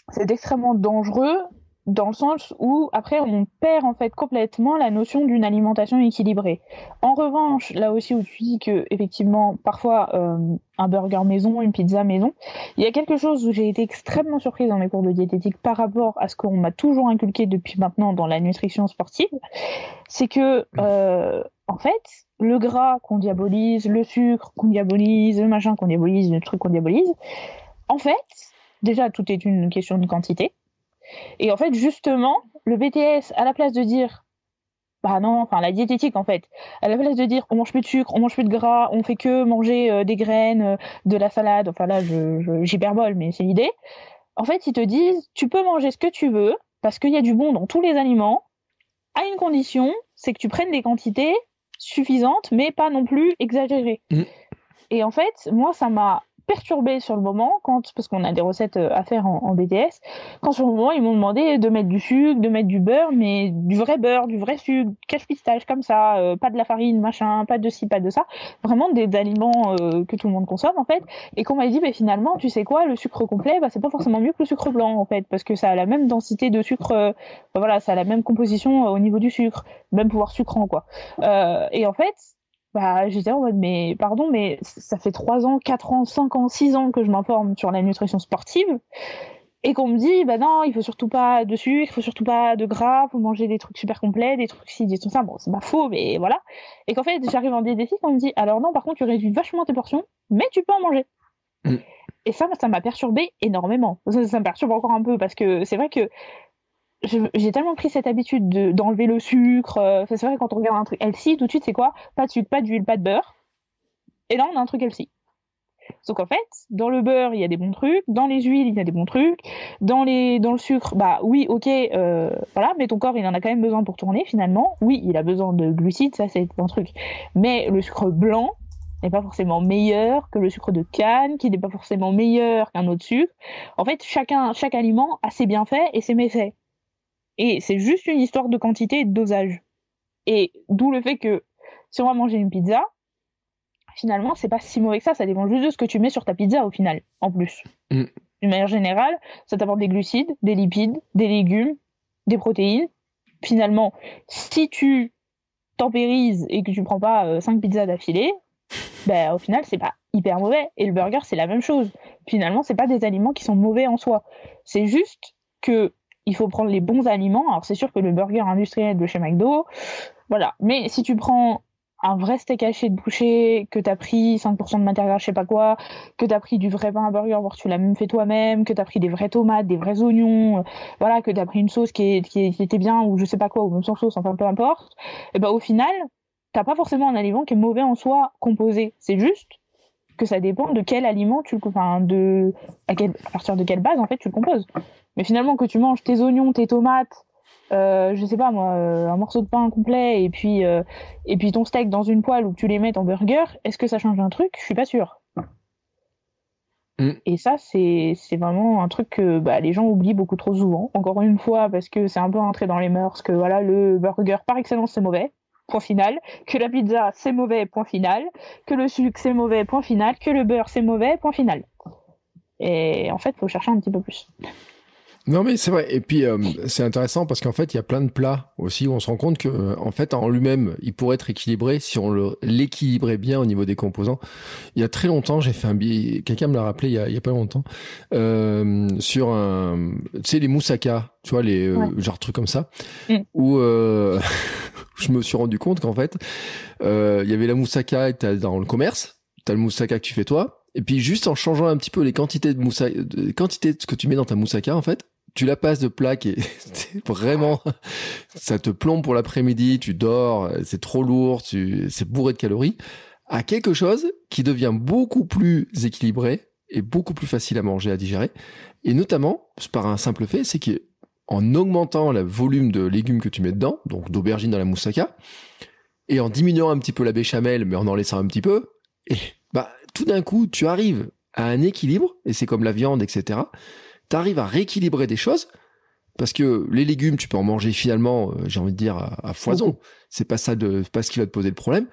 c'est extrêmement dangereux dans le sens où après on perd en fait complètement la notion d'une alimentation équilibrée. En revanche, là aussi où tu dis que effectivement parfois euh, un burger maison, une pizza maison, il y a quelque chose où j'ai été extrêmement surprise dans mes cours de diététique par rapport à ce qu'on m'a toujours inculqué depuis maintenant dans la nutrition sportive, c'est que euh, en fait le gras qu'on diabolise, le sucre qu'on diabolise, le machin qu'on diabolise, le truc qu'on diabolise, en fait déjà tout est une question de quantité et en fait, justement, le BTS, à la place de dire, bah non, enfin la diététique en fait, à la place de dire on mange plus de sucre, on mange plus de gras, on fait que manger euh, des graines, euh, de la salade, enfin là j'hyperbole, mais c'est l'idée. En fait, ils te disent tu peux manger ce que tu veux parce qu'il y a du bon dans tous les aliments, à une condition, c'est que tu prennes des quantités suffisantes, mais pas non plus exagérées. Mmh. Et en fait, moi, ça m'a perturbé sur le moment quand parce qu'on a des recettes euh, à faire en, BTS quand sur le moment ils m'ont demandé de mettre du sucre de mettre du beurre mais du vrai beurre du vrai sucre cache pistache comme ça euh, pas de la farine machin pas de ci pas de ça. Vraiment des aliments euh, que tout le monde consomme en fait. Et qu'on m'a dit finalement tu sais quoi le sucre complet bah c'est pas forcément mieux que le sucre blanc en fait parce que ça a la même densité de sucre bah, voilà ça a la même composition au niveau du sucre même pouvoir sucrant quoi. Et en fait bah, j'étais en mode, mais pardon, mais ça fait 3 ans, 4 ans, 5 ans, 6 ans que je m'informe sur la nutrition sportive et qu'on me dit, bah non, il faut surtout pas de sucre, il faut surtout pas de gras, faut manger des trucs super complets, des trucs ci, des trucs ça. Bon, c'est pas faux, mais voilà. Et qu'en fait, j'arrive en diététique, on me dit, alors non, par contre, tu réduis vachement tes portions, mais tu peux en manger. Mm. Et ça, ça m'a perturbé énormément. Ça, ça, me perturbe encore un peu parce que c'est vrai que j'ai tellement pris cette habitude d'enlever le sucre. Euh, c'est vrai, quand on regarde un truc healthy, tout de suite, c'est quoi? Pas de sucre, pas d'huile, pas de beurre. Et là, on a un truc healthy. Sauf qu'en fait, dans le beurre, il y a des bons trucs, dans les huiles, il y a des bons trucs, dans les dans le sucre, bah oui, ok, euh, voilà, mais ton corps, il en a quand même besoin pour tourner finalement. Oui, il a besoin de glucides, ça c'est un truc. Mais le sucre blanc n'est pas forcément meilleur que le sucre de canne, qui n'est pas forcément meilleur qu'un autre sucre. En fait, chacun, chaque aliment a ses bienfaits et ses méfaits. Et c'est juste une histoire de quantité et de dosage. Et d'où le fait que si on va manger une pizza, finalement, c'est pas si mauvais que ça. Ça dépend juste de ce que tu mets sur ta pizza au final, en plus. Mm. D'une manière générale, ça t'apporte des glucides, des lipides, des légumes, des protéines. Finalement, si tu tempérises et que tu prends pas 5 euh, pizzas d'affilée, ben, au final, c'est pas hyper mauvais. Et le burger, c'est la même chose. Finalement, c'est pas des aliments qui sont mauvais en soi. C'est juste que il faut prendre les bons aliments. Alors c'est sûr que le burger industriel de chez McDo, voilà. Mais si tu prends un vrai steak haché de boucher, que tu as pris 5% de matière grasse, je sais pas quoi, que tu as pris du vrai pain à burger, voire tu l'as même fait toi-même, que tu as pris des vraies tomates, des vrais oignons, euh, voilà, que tu as pris une sauce qui, était bien ou je sais pas quoi, ou même sans sauce, enfin peu importe, et ben au final, t'as pas forcément un aliment qui est mauvais en soi composé. C'est juste que ça dépend de quel aliment tu enfin de à, à partir de quelle base en fait tu le composes. Mais finalement, que tu manges tes oignons, tes tomates, euh, je sais pas moi, euh, un morceau de pain complet et puis euh, et puis ton steak dans une poêle ou que tu les mets en burger, est-ce que ça change un truc? Je suis pas sûre. Mm. Et ça, c'est vraiment un truc que bah, les gens oublient beaucoup trop souvent. Encore une fois, parce que c'est un peu entré dans les mœurs que voilà, le burger par excellence c'est mauvais, point final. Que la pizza c'est mauvais, point final. Que le sucre c'est mauvais, point final. Que le beurre c'est mauvais, point final. Et en fait, faut chercher un petit peu plus. Non mais c'est vrai et puis euh, c'est intéressant parce qu'en fait il y a plein de plats aussi où on se rend compte que euh, en fait en lui-même il pourrait être équilibré si on l'équilibrait bien au niveau des composants. Il y a très longtemps j'ai fait un billet, quelqu'un me l'a rappelé il y a, il y a pas longtemps euh, sur un tu sais les moussaka tu vois les euh, genre trucs comme ça mm. où je me suis rendu compte qu'en fait il y avait la moussaka dans le commerce t'as le moussaka que tu fais toi et puis juste en changeant un petit peu les quantités de moussaka, de quantité de ce que tu mets dans ta moussaka, en fait, tu la passes de plaque et vraiment, ça te plombe pour l'après-midi, tu dors, c'est trop lourd, tu, c'est bourré de calories, à quelque chose qui devient beaucoup plus équilibré et beaucoup plus facile à manger, à digérer. Et notamment, par un simple fait, c'est qu'en augmentant le volume de légumes que tu mets dedans, donc d'aubergines dans la moussaka, et en diminuant un petit peu la béchamel, mais en en laissant un petit peu, bah, tout d'un coup, tu arrives à un équilibre, et c'est comme la viande, etc tu arrives à rééquilibrer des choses parce que les légumes, tu peux en manger finalement, euh, j'ai envie de dire à, foison. C'est pas ça de pas ce qui va te poser le problème.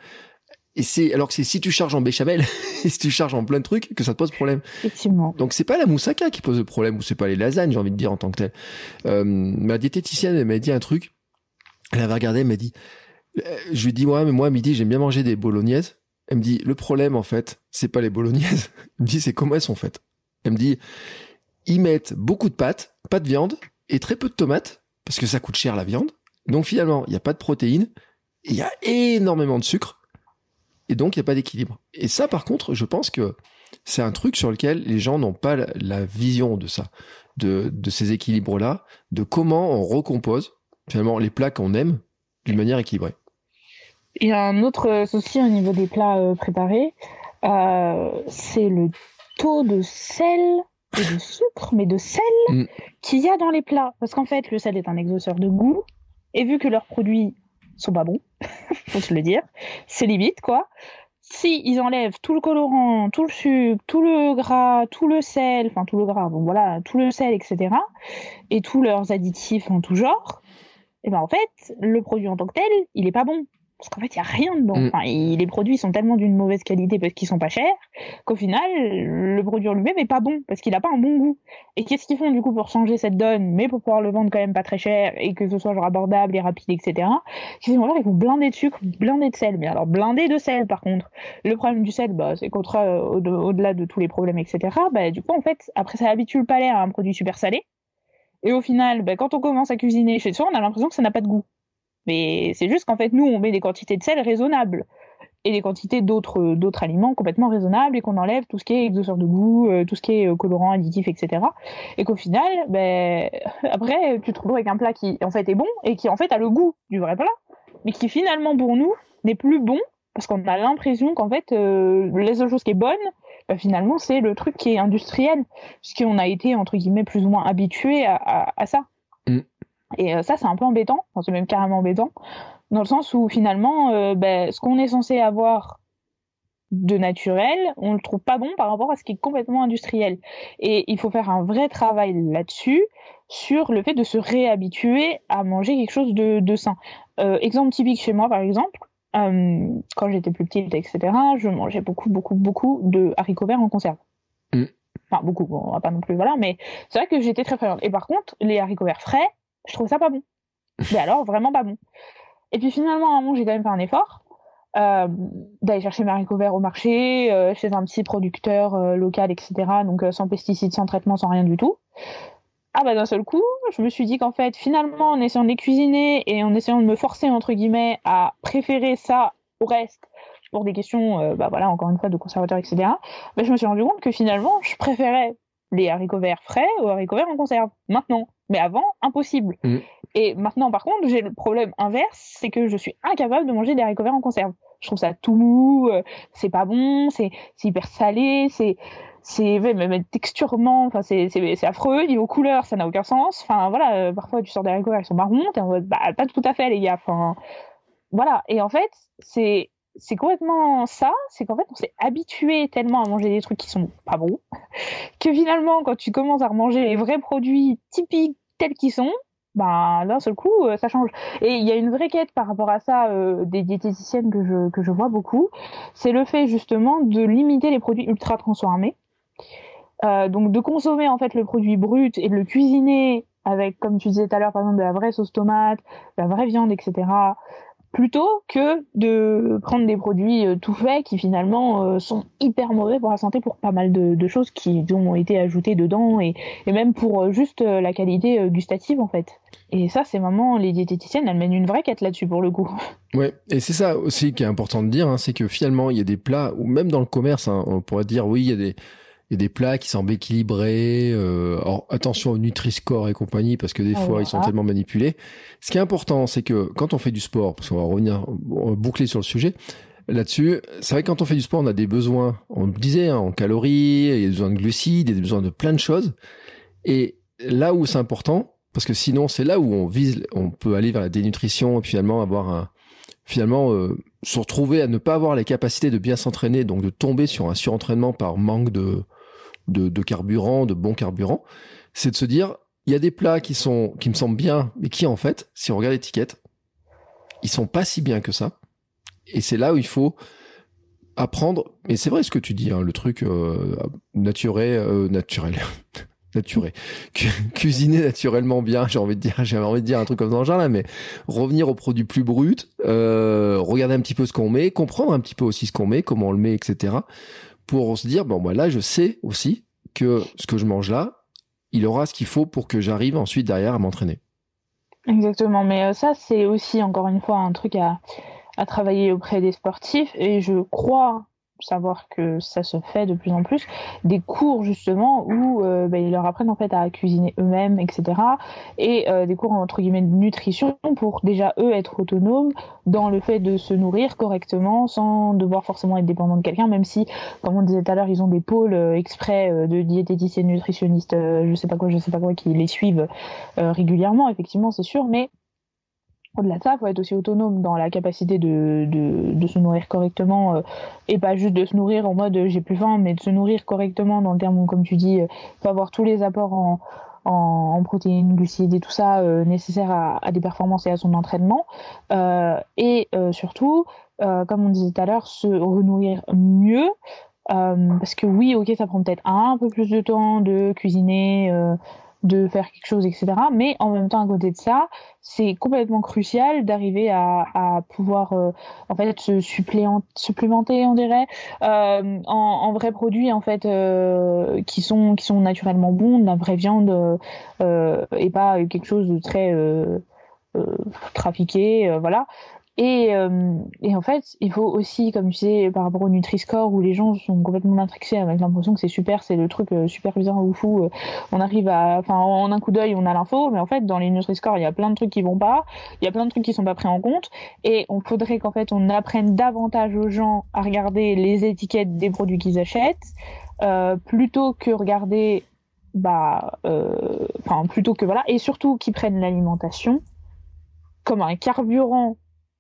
Et c'est alors que c'est si tu charges en béchamel et si tu charges en plein de trucs que ça te pose problème. Effectivement. Donc c'est pas la moussaka qui pose le problème ou c'est pas les lasagnes, j'ai envie de dire en tant que tel. Euh, ma diététicienne elle m'a dit un truc. Elle avait regardé, elle m'a dit, euh, je lui dis ouais mais moi midi j'aime bien manger des bolognaises. Elle me dit le problème en fait c'est pas les bolognaises. Elle me dit c'est comment elles sont faites. Elle me dit ils mettent beaucoup de pâtes, pas de viande et très peu de tomates parce que ça coûte cher la viande. Donc finalement, il n'y a pas de protéines, il y a énormément de sucre et donc il n'y a pas d'équilibre. Et ça, par contre, je pense que c'est un truc sur lequel les gens n'ont pas la, vision de ça, de, ces équilibres-là, de comment on recompose finalement les plats qu'on aime d'une manière équilibrée. Il y a un autre souci au niveau des plats euh, préparés, euh, c'est le taux de sel et de sucre, mais de sel mm. qu'il y a dans les plats. Parce qu'en fait, le sel est un exhausteur de goût. Et vu que leurs produits sont pas bons, faut se le dire, c'est limite, quoi. Si ils enlèvent tout le colorant, tout le sucre, tout le gras, tout le sel, enfin tout le gras, bon voilà, tout le sel, etc., et tous leurs additifs en tout genre, et eh ben en fait, le produit en tant que tel, il est pas bon parce qu'en fait, il n'y a rien dedans. Mm. Enfin, les produits sont tellement d'une mauvaise qualité parce qu'ils sont pas chers qu'au final, le produit en lui-même est pas bon parce qu'il n'a pas un bon goût. Et qu'est-ce qu'ils font du coup pour changer cette donne, mais pour pouvoir le vendre quand même pas très cher et que ce soit genre abordable et rapide, etc. Ils vont ils vont blinder de sucre, blinder de sel. Mais alors blinder de sel, par contre, le problème du sel, bah, c'est qu'au-delà au delà de tous les problèmes, etc. Bah, du coup, en fait, après, ça habitue le palais à un produit super salé. Et au final, bah, quand on commence à cuisiner chez soi, on a l'impression que ça n'a pas de goût. Mais c'est juste qu'en fait, nous, on met des quantités de sel raisonnables et des quantités d'autres d'autres aliments complètement raisonnables et qu'on enlève tout ce qui est exhausteur de goût, euh, tout ce qui est euh, colorant, additif, etc. Et qu'au final, ben après, tu te retrouves avec un plat qui en fait est bon et qui en fait a le goût du vrai plat, mais qui finalement pour nous n'est plus bon parce qu'on a l'impression qu'en fait euh, la seule chose qui est bonne, ben, finalement c'est le truc qui est industriel, puisqu'on a été entre guillemets plus ou moins habitué à, ça. Et euh, ça, c'est un peu embêtant, enfin, c'est même carrément embêtant, dans le sens où finalement, euh, ben, ce qu'on est censé avoir de naturel, on le trouve pas bon par rapport à ce qui est complètement industriel. Et il faut faire un vrai travail là-dessus, sur le fait de se réhabituer à manger quelque chose de, de sain. Euh, exemple typique chez moi, par exemple, euh, quand j'étais plus petite, etc., je mangeais beaucoup, beaucoup, beaucoup de haricots verts en conserve. Mm. Enfin, beaucoup, bon, on va pas non plus, voilà, mais c'est vrai que j'étais très friande. Et par contre, les haricots verts frais, je trouve ça pas bon. Mais alors, vraiment pas bon. Et puis finalement, à un moment, j'ai quand même fait un effort euh, d'aller chercher mes haricots verts au marché, euh, chez un petit producteur euh, local, etc. Donc sans pesticides, sans traitement, sans rien du tout. Ah bah d'un seul coup, je me suis dit qu'en fait, finalement, en essayant de les cuisiner et en essayant de me forcer, entre guillemets, à préférer ça au reste, pour des questions, bah voilà, encore une fois, de conservateurs, etc., bah, je me suis rendu compte que finalement, je préférais les haricots verts frais aux haricots verts en conserve. Maintenant. Mais avant, impossible. Mm. Et maintenant, par contre, j'ai le problème inverse, c'est que je suis incapable de manger des haricots verts en conserve. Je trouve ça tout mou, euh, c'est pas bon, c'est hyper salé, c'est c'est même texturement, enfin c'est c'est affreux. Niveau couleur, ça n'a aucun sens. Enfin voilà, euh, parfois tu sors des haricots verts, ils sont marrons, t'es en mode bah pas tout à fait les gars. Enfin voilà. Et en fait, c'est c'est complètement ça, c'est qu'en fait on s'est habitué tellement à manger des trucs qui sont pas bons que finalement quand tu commences à remanger les vrais produits typiques tels qu'ils sont, ben d'un seul coup euh, ça change. Et il y a une vraie quête par rapport à ça euh, des diététiciennes que je que je vois beaucoup, c'est le fait justement de limiter les produits ultra transformés. donc de consommer en fait le produit brut et de le cuisiner avec, comme tu disais tout à l'heure, par exemple de la vraie sauce tomate, de la vraie viande, etc plutôt que de prendre des produits euh, tout faits qui finalement euh, sont hyper mauvais pour la santé pour pas mal de, choses qui ont été ajoutées dedans et, même pour euh, juste la qualité gustative en fait. Et ça, c'est vraiment les diététiciennes, elles mènent une vraie quête là-dessus pour le coup. Ouais, et c'est ça aussi qui est important de dire, hein, c'est que finalement, il y a des plats, ou même dans le commerce, hein, on pourrait dire, oui, il y a des, il y a des plats qui semblent équilibrés. Euh, alors attention au Nutri-Score et compagnie parce que des ah fois ils sont tellement manipulés. Ce qui est important, c'est que quand on fait du sport, parce qu'on va revenir boucler sur le sujet là-dessus, c'est vrai que quand on fait du sport, on a des besoins. On le disait hein, en calories, il y a des besoins de glucides, il y a des besoins de plein de choses. Et là où c'est important, parce que sinon c'est là où on vise, on peut aller vers la dénutrition et finalement avoir un finalement euh, se retrouver à ne pas avoir les capacités de bien s'entraîner, donc de tomber sur un surentraînement par manque de de, carburant, de bon carburant, c'est de se dire, il y a des plats qui sont, qui me semblent bien, mais qui en fait, si on regarde l'étiquette, ils sont pas si bien que ça. Et c'est là où il faut apprendre. Et c'est vrai ce que tu dis, hein, le truc euh, naturel, euh, naturel, naturel, cuisiner naturellement bien. J'ai envie de dire, j'ai envie de dire un truc comme dans le genre là, mais revenir aux produits plus bruts, euh, regarder un petit peu ce qu'on met, comprendre un petit peu aussi ce qu'on met, comment on le met, etc pour se dire, bon, moi là, je sais aussi que ce que je mange là, il aura ce qu'il faut pour que j'arrive ensuite derrière à m'entraîner. Exactement, mais euh, ça, c'est aussi, encore une fois, un truc à, à travailler auprès des sportifs. Et je crois savoir que ça se fait de plus en plus, des cours justement où euh, bah, ils leur apprennent en fait à cuisiner eux-mêmes, etc. Et euh, des cours entre guillemets de nutrition pour déjà eux être autonomes dans le fait de se nourrir correctement sans devoir forcément être dépendant de quelqu'un, même si, comme on disait tout à l'heure, ils ont des pôles euh, exprès de diététiciens, nutritionnistes, je sais pas quoi, je sais pas quoi, qui les suivent régulièrement, effectivement, c'est sûr, mais au-delà de ça, il faut être aussi autonome dans la capacité de, de, se nourrir correctement euh, et pas juste de se nourrir en mode j'ai plus faim, mais de se nourrir correctement dans le terme où, comme tu dis, il euh, faut avoir tous les apports en, en, protéines, glucides et tout ça euh, nécessaires à, à, des performances et à son entraînement. et surtout, comme on disait tout à l'heure, se renourrir mieux. parce que oui, ok, ça prend peut-être un peu plus de temps de cuisiner de faire quelque chose, etc. Mais en même temps, à côté de ça, c'est complètement crucial d'arriver à, pouvoir euh, en fait se supplémenter, on dirait, euh, en, en, vrais produits en fait euh, qui sont qui sont naturellement bons, de la vraie viande et pas quelque chose de très trafiqué, voilà. Et, euh, et, en fait, il faut aussi, comme tu sais, par rapport au Nutri-Score, où les gens sont complètement matrixés avec l'impression que c'est super, c'est le truc euh, super bizarre ou fou. Euh, on arrive à, enfin, en un coup d'œil, on a l'info, mais en fait, dans les Nutri-Score, il y a plein de trucs qui vont pas, il y a plein de trucs qui sont pas pris en compte, et on faudrait qu'en fait, on apprenne davantage aux gens à regarder les étiquettes des produits qu'ils achètent, plutôt que regarder, bah, enfin, plutôt que voilà, et surtout qu'ils prennent l'alimentation comme un carburant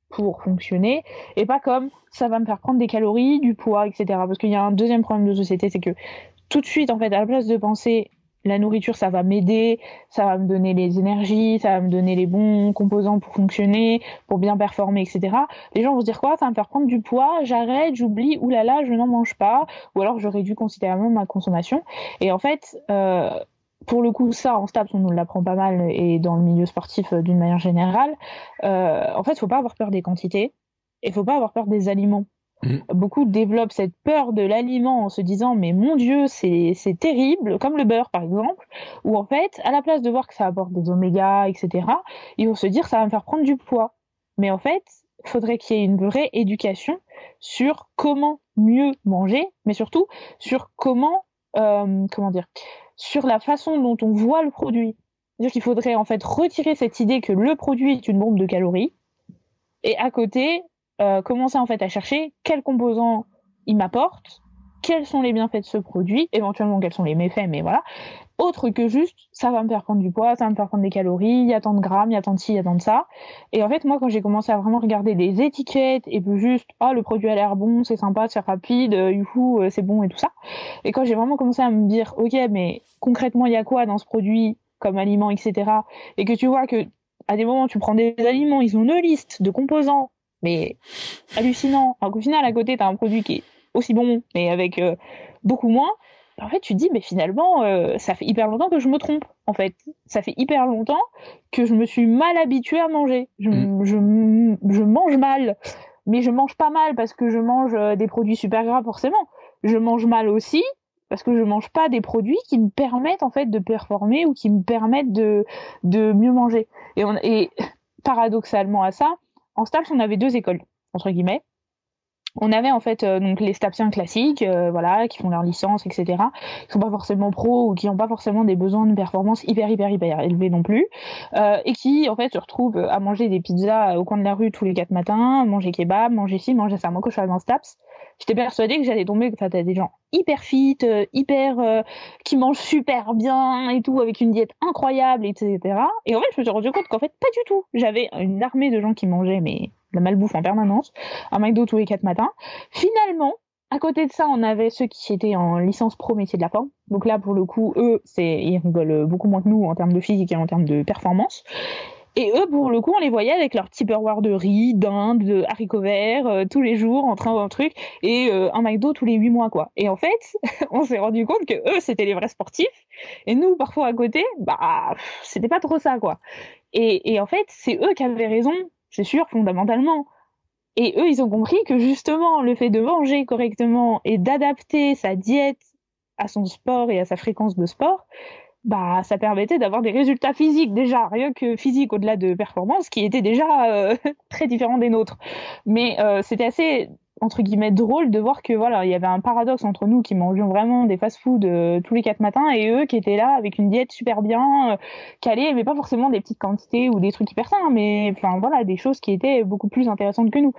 pour fonctionner et pas comme ça va me faire prendre des calories, du poids, etc. Parce qu'il y a un deuxième problème de société, c'est que tout de suite, en fait, à la place de penser la nourriture, ça va m'aider, ça va me donner les énergies, ça va me donner les bons composants pour fonctionner, pour bien performer, etc. Les gens vont se dire quoi Ça va me faire prendre du poids, j'arrête, j'oublie, oulala, je n'en mange pas, ou alors je réduis considérablement ma consommation. Et en fait, euh, pour le coup, ça, en STAPS, on nous l'apprend pas mal et dans le milieu sportif euh, d'une manière générale. Euh, en fait, il faut pas avoir peur des quantités et il faut pas avoir peur des aliments. Mmh. Beaucoup développent cette peur de l'aliment en se disant mais mon Dieu c'est terrible comme le beurre par exemple où en fait à la place de voir que ça apporte des oméga etc ils vont se dire ça va me faire prendre du poids mais en fait il faudrait qu'il y ait une vraie éducation sur comment mieux manger mais surtout sur comment euh, comment dire sur la façon dont on voit le produit. C'est-à-dire qu'il faudrait en fait retirer cette idée que le produit est une bombe de calories et à côté euh, commencer en fait à chercher quels composants il m'apporte, quels sont les bienfaits de ce produit, éventuellement quels sont les méfaits, mais voilà. Autre que juste, ça va me faire prendre du poids, ça va me faire prendre des calories, il y a tant de grammes, il y a tant de ci, il y a tant de ça. Et en fait, moi, quand j'ai commencé à vraiment regarder les étiquettes et puis juste, ah, le produit a l'air bon, c'est sympa, c'est rapide, euh, youhou, euh, c'est bon et tout ça. Et quand j'ai vraiment commencé à me dire, ok, mais concrètement, il y a quoi dans ce produit comme aliment, etc. Et que tu vois que à des moments, tu prends des aliments, ils ont une liste de composants, mais hallucinant. Alors qu'au final, à côté, tu as un produit qui est aussi bon, mais avec euh, beaucoup moins. en fait, tu te dis, mais finalement, euh, ça fait hyper longtemps que je me trompe. En fait, ça fait hyper longtemps que je me suis mal habituée à manger. Je, mm. je, je, mange mal, mais je mange pas mal parce que je mange euh, des produits super gras forcément. Je mange mal aussi parce que je mange pas des produits qui me permettent en fait de performer ou qui me permettent de, de mieux manger. Et, on, et paradoxalement à ça, en STAPS, on avait deux écoles entre guillemets on avait en fait euh, donc les stapsiens classiques, euh, voilà, qui font leur licence, etc. Qui sont pas forcément pros ou qui n'ont pas forcément des besoins de performance hyper hyper hyper élevés non plus, euh, et qui en fait se retrouvent à manger des pizzas au coin de la rue tous les quatre matins, manger kebab, manger ci, manger ça. Moi quand je suis arrivée en staps, j'étais persuadée que j'allais tomber face à des gens hyper fit, hyper qui mangent super bien et tout, avec une diète incroyable, etc. Et en fait je me suis rendu compte qu'en fait pas du tout. J'avais une armée de gens qui mangeaient mais la malbouffe en permanence, un McDo tous les quatre matins. Finalement, à côté de ça, on avait ceux qui étaient en licence pro métier de la forme. Donc là, pour le coup, eux, c'est ils rigolent beaucoup moins que nous en termes de physique et en termes de performance. Et eux, pour le coup, on les voyait avec leur Tupperware de riz, d'Inde, de haricots verts, euh, tous les jours, en train d'un truc, et euh, un McDo tous les huit mois, quoi. Et en fait, on s'est rendu compte que eux, c'était les vrais sportifs, et nous, parfois à côté, bah, c'était pas trop ça, quoi. Et, et en fait, c'est eux qui avaient raison c'est sûr, fondamentalement. Et eux, ils ont compris que justement, le fait de manger correctement et d'adapter sa diète à son sport et à sa fréquence de sport, bah, ça permettait d'avoir des résultats physiques déjà, rien que physiques au-delà de performance, qui étaient déjà euh, très différents des nôtres. Mais euh, c'était assez entre guillemets drôle de voir que voilà il y avait un paradoxe entre nous qui mangeons vraiment des fast-food euh, tous les quatre matins et eux qui étaient là avec une diète super bien euh, calée mais pas forcément des petites quantités ou des trucs hyper sains mais enfin voilà des choses qui étaient beaucoup plus intéressantes que nous.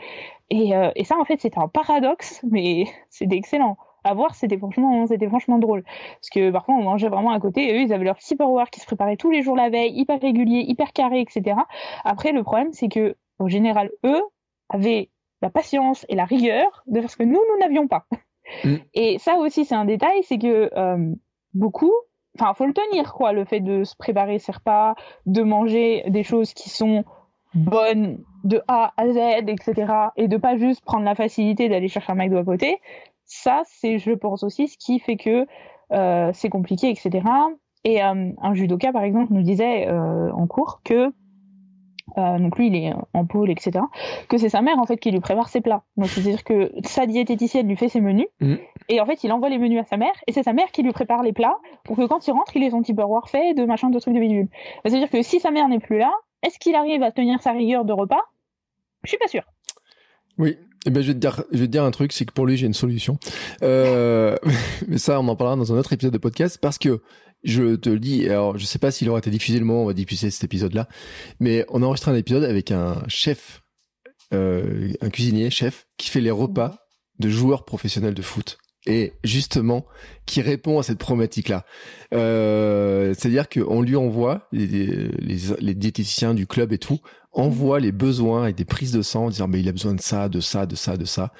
Et, euh, et ça en fait c'était un paradoxe mais c'était excellent. À voir c'était franchement c'était franchement drôle. Parce que parfois on mangeait vraiment à côté et eux ils avaient leur petit power qui se préparait tous les jours la veille hyper régulier hyper carré etc après le problème c'est que au général eux avaient la patience et la rigueur de faire ce que nous, nous n'avions pas. Mm. Et ça aussi, c'est un détail, c'est que euh, beaucoup, enfin, faut le tenir, quoi, le fait de se préparer ses repas, de manger des choses qui sont bonnes de A à Z, etc., et de pas juste prendre la facilité d'aller chercher un McDo à côté. Ça, c'est, je pense aussi, ce qui fait que euh, c'est compliqué, etc. Et euh, un judoka, par exemple, nous disait en cours que euh, donc lui il est en pôle etc que c'est sa mère en fait qui lui prépare ses plats. Donc c'est à dire que sa diététicienne lui fait ses menus mm. et en fait il envoie les menus à sa mère et c'est sa mère qui lui prépare les plats pour que quand il rentre il ait son beurre fait de machin de trucs de bidule. C'est à dire que si sa mère n'est plus là est-ce qu'il arrive à tenir sa rigueur de repas? Je suis pas sûr. Oui, eh ben, je vais te dire, je vais te dire un truc, c'est que pour lui, j'ai une solution. Euh, mais ça, on en parlera dans un autre épisode de podcast parce que je te le dis, alors je sais pas s'il aura été diffusé le moment où on va diffuser cet épisode-là, mais on a enregistré un épisode avec un chef, euh, un cuisinier chef, qui fait les repas de joueurs professionnels de foot. Et justement, qui répond à cette problématique-là. Euh, C'est-à-dire qu'on lui envoie, les, les, les, diététiciens du club et tout, envoient les besoins et des prises de sang en disant, mais il a besoin de ça, de ça, de ça, de ça.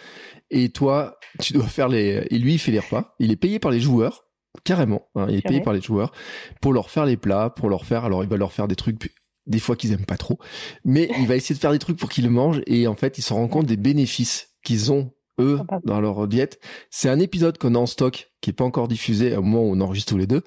Et toi, tu dois faire les... Et lui, il fait les repas. Il est payé par les joueurs carrément. Hein, il est payé par les joueurs pour leur faire les plats, pour leur faire. Alors il va leur faire des trucs des fois qu'ils aiment pas trop, mais il va essayer de faire des trucs pour qu'ils le mangent et en fait ils se rendent compte des bénéfices qu'ils ont eux dans leur diète. C'est un épisode qu'on a en stock qui est pas encore diffusé au moment où on enregistre tous les deux,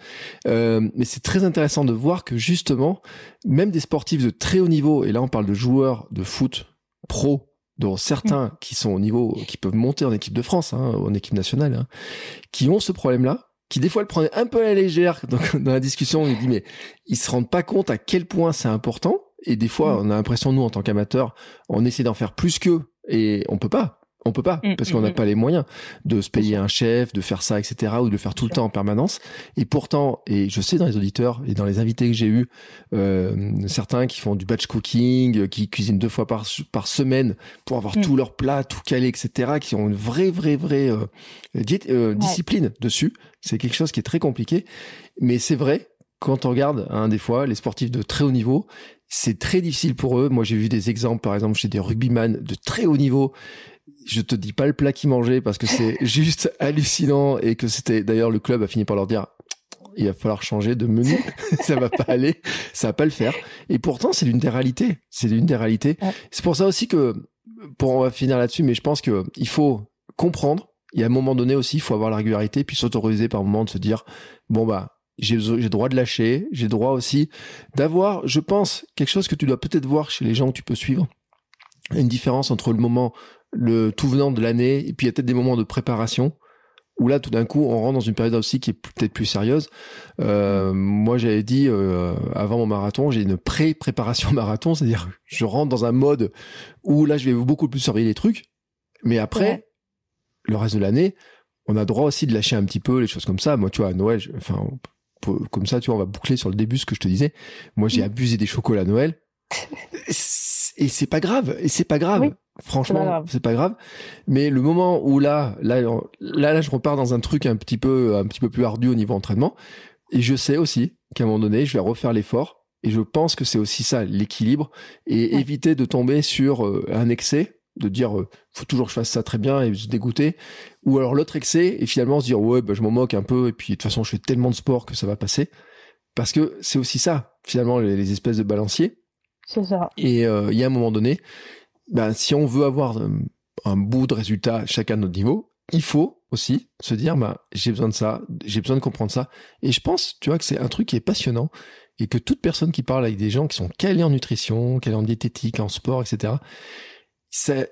euh, mais c'est très intéressant de voir que justement même des sportifs de très haut niveau et là on parle de joueurs de foot pro dont certains mm. qui sont au niveau, qui peuvent monter en équipe de France, hein, en équipe nationale, hein, qui ont ce problème-là, qui des fois le prenait un peu à la légère dans la discussion. Il dit mais ils se rendent pas compte à quel point c'est important. Et des fois, mm. on a l'impression nous en tant qu'amateurs, on essaie d'en faire plus qu'eux et on peut pas. On peut pas mm, parce qu'on n'a mm, pas les moyens de se payer un chef, de faire ça, etc. ou de le faire tout le temps en permanence. Et pourtant, et je sais dans les auditeurs et dans les invités que j'ai eu, euh, certains qui font du batch cooking, qui cuisinent deux fois par par semaine pour avoir tous leurs plats, tout calé, etc. Qui ont une vraie, vraie, vraie euh, euh, discipline dessus. C'est quelque chose qui est très compliqué, mais c'est vrai quand on regarde, hein, des fois, les sportifs de très haut niveau, c'est très difficile pour eux. Moi, j'ai vu des exemples, par exemple, chez des rugbyman de très haut niveau. Je te dis pas le plat qu'ils mangeaient parce que c'est juste hallucinant et que c'était, d'ailleurs, le club a fini par leur dire, il va falloir changer de menu, ça va pas aller, ça va pas le faire. Et pourtant, c'est l'une des réalités. C'est l'une des réalités. C'est pour ça aussi que, pour on va finir là-dessus, mais je pense que il faut comprendre y a un moment donné aussi, il faut avoir la régularité, puis s'autoriser par moment de se dire, bon bah, j'ai j'ai droit de lâcher, j'ai droit aussi d'avoir, je pense, quelque chose que tu dois peut-être voir chez les gens que tu peux suivre, une différence entre le moment, le tout venant de l'année, et puis il y a peut-être des moments de préparation, où là tout d'un coup on rentre dans une période aussi qui est peut-être plus sérieuse. Euh, moi j'avais dit euh, avant mon marathon, j'ai une pré-préparation marathon, c'est-à-dire je rentre dans un mode où là je vais beaucoup plus surveiller les trucs, mais après le reste de l'année, on a droit aussi de lâcher un petit peu les choses comme ça. Moi tu vois à Noël, enfin comme ça tu vois on va boucler sur le début ce que je te disais. Moi j'ai mm. abusé des chocolats à Noël. et c'est pas grave, et c'est pas grave. Franchement, c'est pas, grave. Mais le moment où là, là, là, là, je repars dans un truc un petit peu, un petit peu plus ardu au niveau entraînement. Et je sais aussi qu'à un moment donné, je vais refaire l'effort. Et je pense que c'est aussi ça, l'équilibre, et éviter de tomber sur euh, un excès, de dire euh, faut toujours que je fasse ça très bien et se dégoûter, ou alors l'autre excès et finalement se dire ouais bah, je m'en moque un peu et puis de toute façon je fais tellement de sport que ça va passer, parce que c'est aussi ça finalement les, les espèces de balanciers. C'est ça. Et euh, il y a un moment donné, ben, si on veut avoir un, bout de résultat chacun à notre niveau, il faut aussi se dire, bah, j'ai besoin de ça, j'ai besoin de comprendre ça. Et je pense, tu vois, que c'est un truc qui est passionnant et que toute personne qui parle avec des gens qui sont calés en nutrition, calés en diététique, en sport, etc.,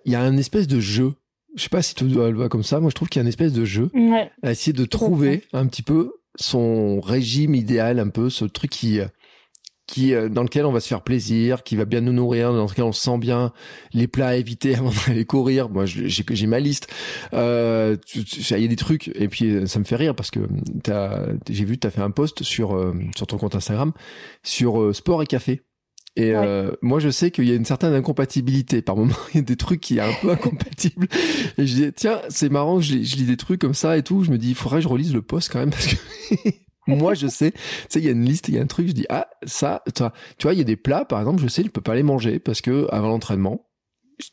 il y a un espèce de jeu. Je sais pas si tu le vois comme ça. Moi, je trouve qu'il y a une espèce de jeu à essayer de trouver un petit peu son régime idéal, un peu ce truc qui qui euh, dans lequel on va se faire plaisir, qui va bien nous nourrir, dans lequel on se sent bien, les plats à éviter avant d'aller courir. Moi, j'ai j'ai ma liste. Euh, il y a des trucs et puis euh, ça me fait rire parce que j'ai vu tu as fait un post sur euh, sur ton compte Instagram sur sport et café. Et moi, je sais qu'il y a une certaine incompatibilité. Par moment, il y a des trucs qui sont un peu incompatibles. Et je dis, tiens, c'est marrant, je, je, lis des trucs comme ça et tout. Je me dis, il faudrait que je relise le post quand même parce que moi, je sais, tu sais, il y a une liste, il y a un truc, je dis, ah, ça, tu vois, il y a des plats, par exemple, je sais, je peux pas les manger parce que avant l'entraînement,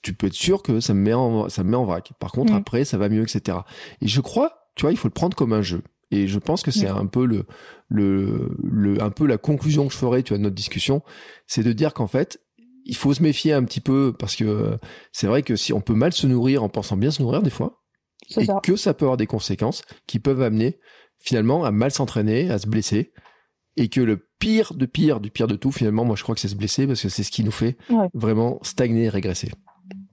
tu peux être sûr que ça me met en, ça me met en vrac. Par contre, mm. après, ça va mieux, etc. Et je crois, tu vois, il faut le prendre comme un jeu. Et je pense que c'est un peu le, le, le, un peu la conclusion que je ferai, tu vois, de notre discussion, c'est de dire qu'en fait, il faut se méfier un petit peu parce que c'est vrai que si on peut mal se nourrir en pensant bien se nourrir des fois, et que ça peut avoir des conséquences qui peuvent amener finalement à mal s'entraîner, à se blesser, et que le pire de pire du pire de tout, finalement, moi je crois que c'est se blesser parce que c'est ce qui nous fait vraiment stagner et régresser.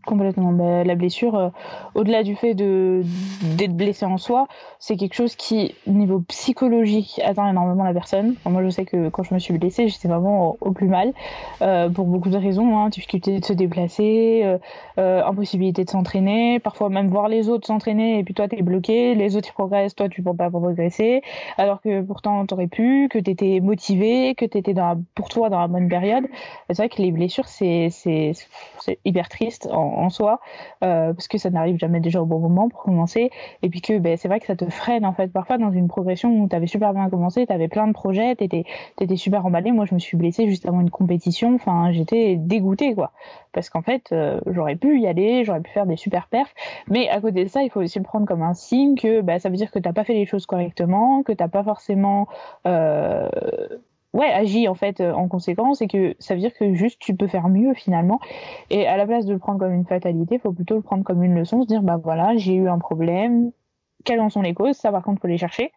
Complètement. Bah, la blessure, euh, au-delà du fait d'être blessé en soi, c'est quelque chose qui, niveau psychologique, atteint énormément la personne. moi, je sais que quand je me suis blessée, j'étais vraiment au, plus mal euh, pour beaucoup de raisons. Hein, difficulté de se déplacer, euh, impossibilité de s'entraîner, parfois même voir les autres s'entraîner et puis toi, t'es bloqué. Les autres, ils progressent, toi, tu peux pas progresser. Alors que pourtant, t'aurais pu, que t'étais motivé, que t'étais pour toi dans la bonne période. C'est vrai que les blessures, c'est hyper triste en soi, euh, parce que ça n'arrive jamais déjà au bon moment pour commencer, et puis que ben, c'est vrai que ça te freine en fait. Parfois dans une progression où tu avais super bien commencé, tu avais plein de projets, tu étais, super emballé. Moi, je me suis blessée juste avant une compétition, enfin, j'étais dégoûtée quoi, parce qu'en fait, euh, j'aurais pu y aller, j'aurais pu faire des super perfs, mais à côté de ça, il faut aussi le prendre comme un signe que ben, ça veut dire que t'as pas fait les choses correctement, que t'as pas forcément euh, ouais, agis en fait euh, en conséquence et que ça veut dire que juste tu peux faire mieux finalement. Et à la place de le prendre comme une fatalité, faut plutôt le prendre comme une leçon, se dire bah voilà, j'ai eu un problème, quelles en sont les causes, ça par contre faut les chercher.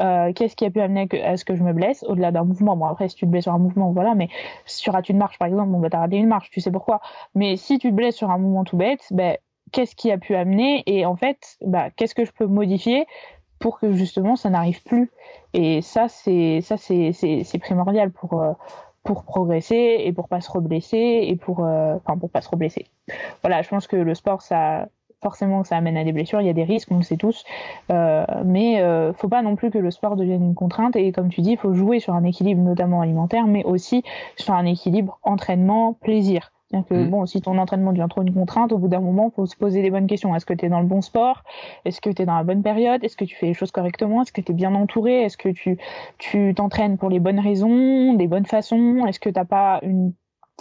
Euh, Qu'est-ce qui a pu amener à ce que je me blesse au-delà d'un mouvement Bon après si tu te blesses sur un mouvement, voilà, mais sur une marche par exemple, on va t'arrêter une marche, tu sais pourquoi. Mais si tu te blesses sur un mouvement tout bête, ben qu'est-ce qui a pu amener? Et en fait, bah, qu'est-ce que je peux modifier pour que justement ça n'arrive plus. Et ça, c'est ça c'est primordial pour euh, pour progresser et pour pas se reblesser et pour euh, enfin pour pas se reblesser. Voilà, je pense que le sport ça forcément ça amène à des blessures, il y a des risques, on le sait tous, euh, mais euh, faut pas non plus que le sport devienne une contrainte et comme tu dis, il faut jouer sur un équilibre notamment alimentaire, mais aussi sur un équilibre entraînement plaisir. Que, mm. bon, si ton entraînement devient trop une contrainte, au bout d'un moment, il faut se poser les bonnes questions. Est-ce que tu es dans le bon sport? Est-ce que tu es dans la bonne période? Est-ce que tu fais les choses correctement? Est-ce que tu es bien entouré? Est-ce que tu tu t'entraînes pour les bonnes raisons, des bonnes façons? Est-ce que t'as pas une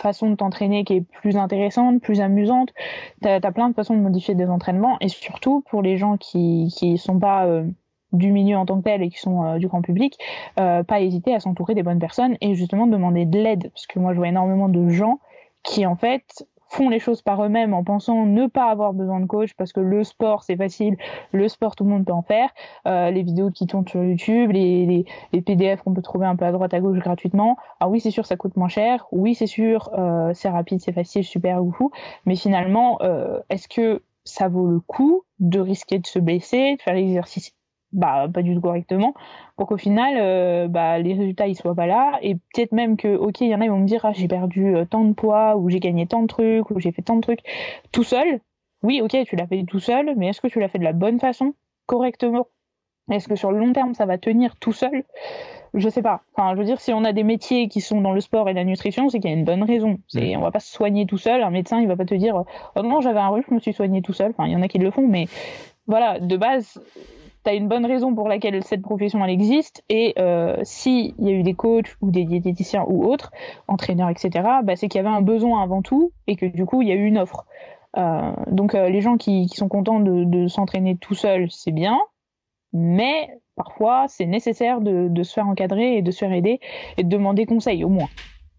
façon de t'entraîner qui est plus intéressante, plus amusante? Tu as, plein de façons de modifier des entraînements et surtout pour les gens qui qui sont pas euh, du milieu en tant que tel et qui sont euh, du grand public, euh, pas hésiter à s'entourer des bonnes personnes et justement demander de l'aide. Parce que moi je vois énormément de gens qui en fait font les choses par eux-mêmes en pensant ne pas avoir besoin de coach parce que le sport c'est facile, le sport tout le monde peut en faire, euh, les vidéos qui tournent sur YouTube, les, PDF qu'on peut trouver un peu à droite à gauche gratuitement. Ah oui c'est sûr ça coûte moins cher, oui c'est sûr euh, c'est rapide, c'est facile, super ou fou, mais finalement euh, est-ce que ça vaut le coup de risquer de se blesser, de faire l'exercice bah pas du tout correctement pour qu'au final euh, bah les résultats ils soient pas là. Et peut-être même que ok il y en a ils vont me dire ah j'ai perdu euh, tant de poids ou j'ai gagné tant de trucs ou j'ai fait tant de trucs tout seul. Oui ok tu l'as fait tout seul mais est-ce que tu l'as fait de la bonne façon correctement? Est-ce que sur le long terme ça va tenir tout seul? Je sais pas. Enfin je veux dire si on a des métiers qui sont dans le sport et la nutrition c'est qu'il y a une bonne raison. C'est on va pas se soigner tout seul. Un médecin il va pas te dire oh non j'avais un rhume je me suis soigné tout seul. Enfin il y en a qui le font mais voilà de base tu as une bonne raison pour laquelle cette profession existe et euh, s'il y a eu des coachs ou des diététiciens ou autres, entraîneurs, etc., bah, c'est qu'il y avait un besoin avant tout et que du coup il y a eu une offre. Euh, donc euh, les gens qui, sont contents de, s'entraîner tout seul, c'est bien, mais parfois c'est nécessaire de, se faire encadrer et de se faire aider et de demander conseil au moins.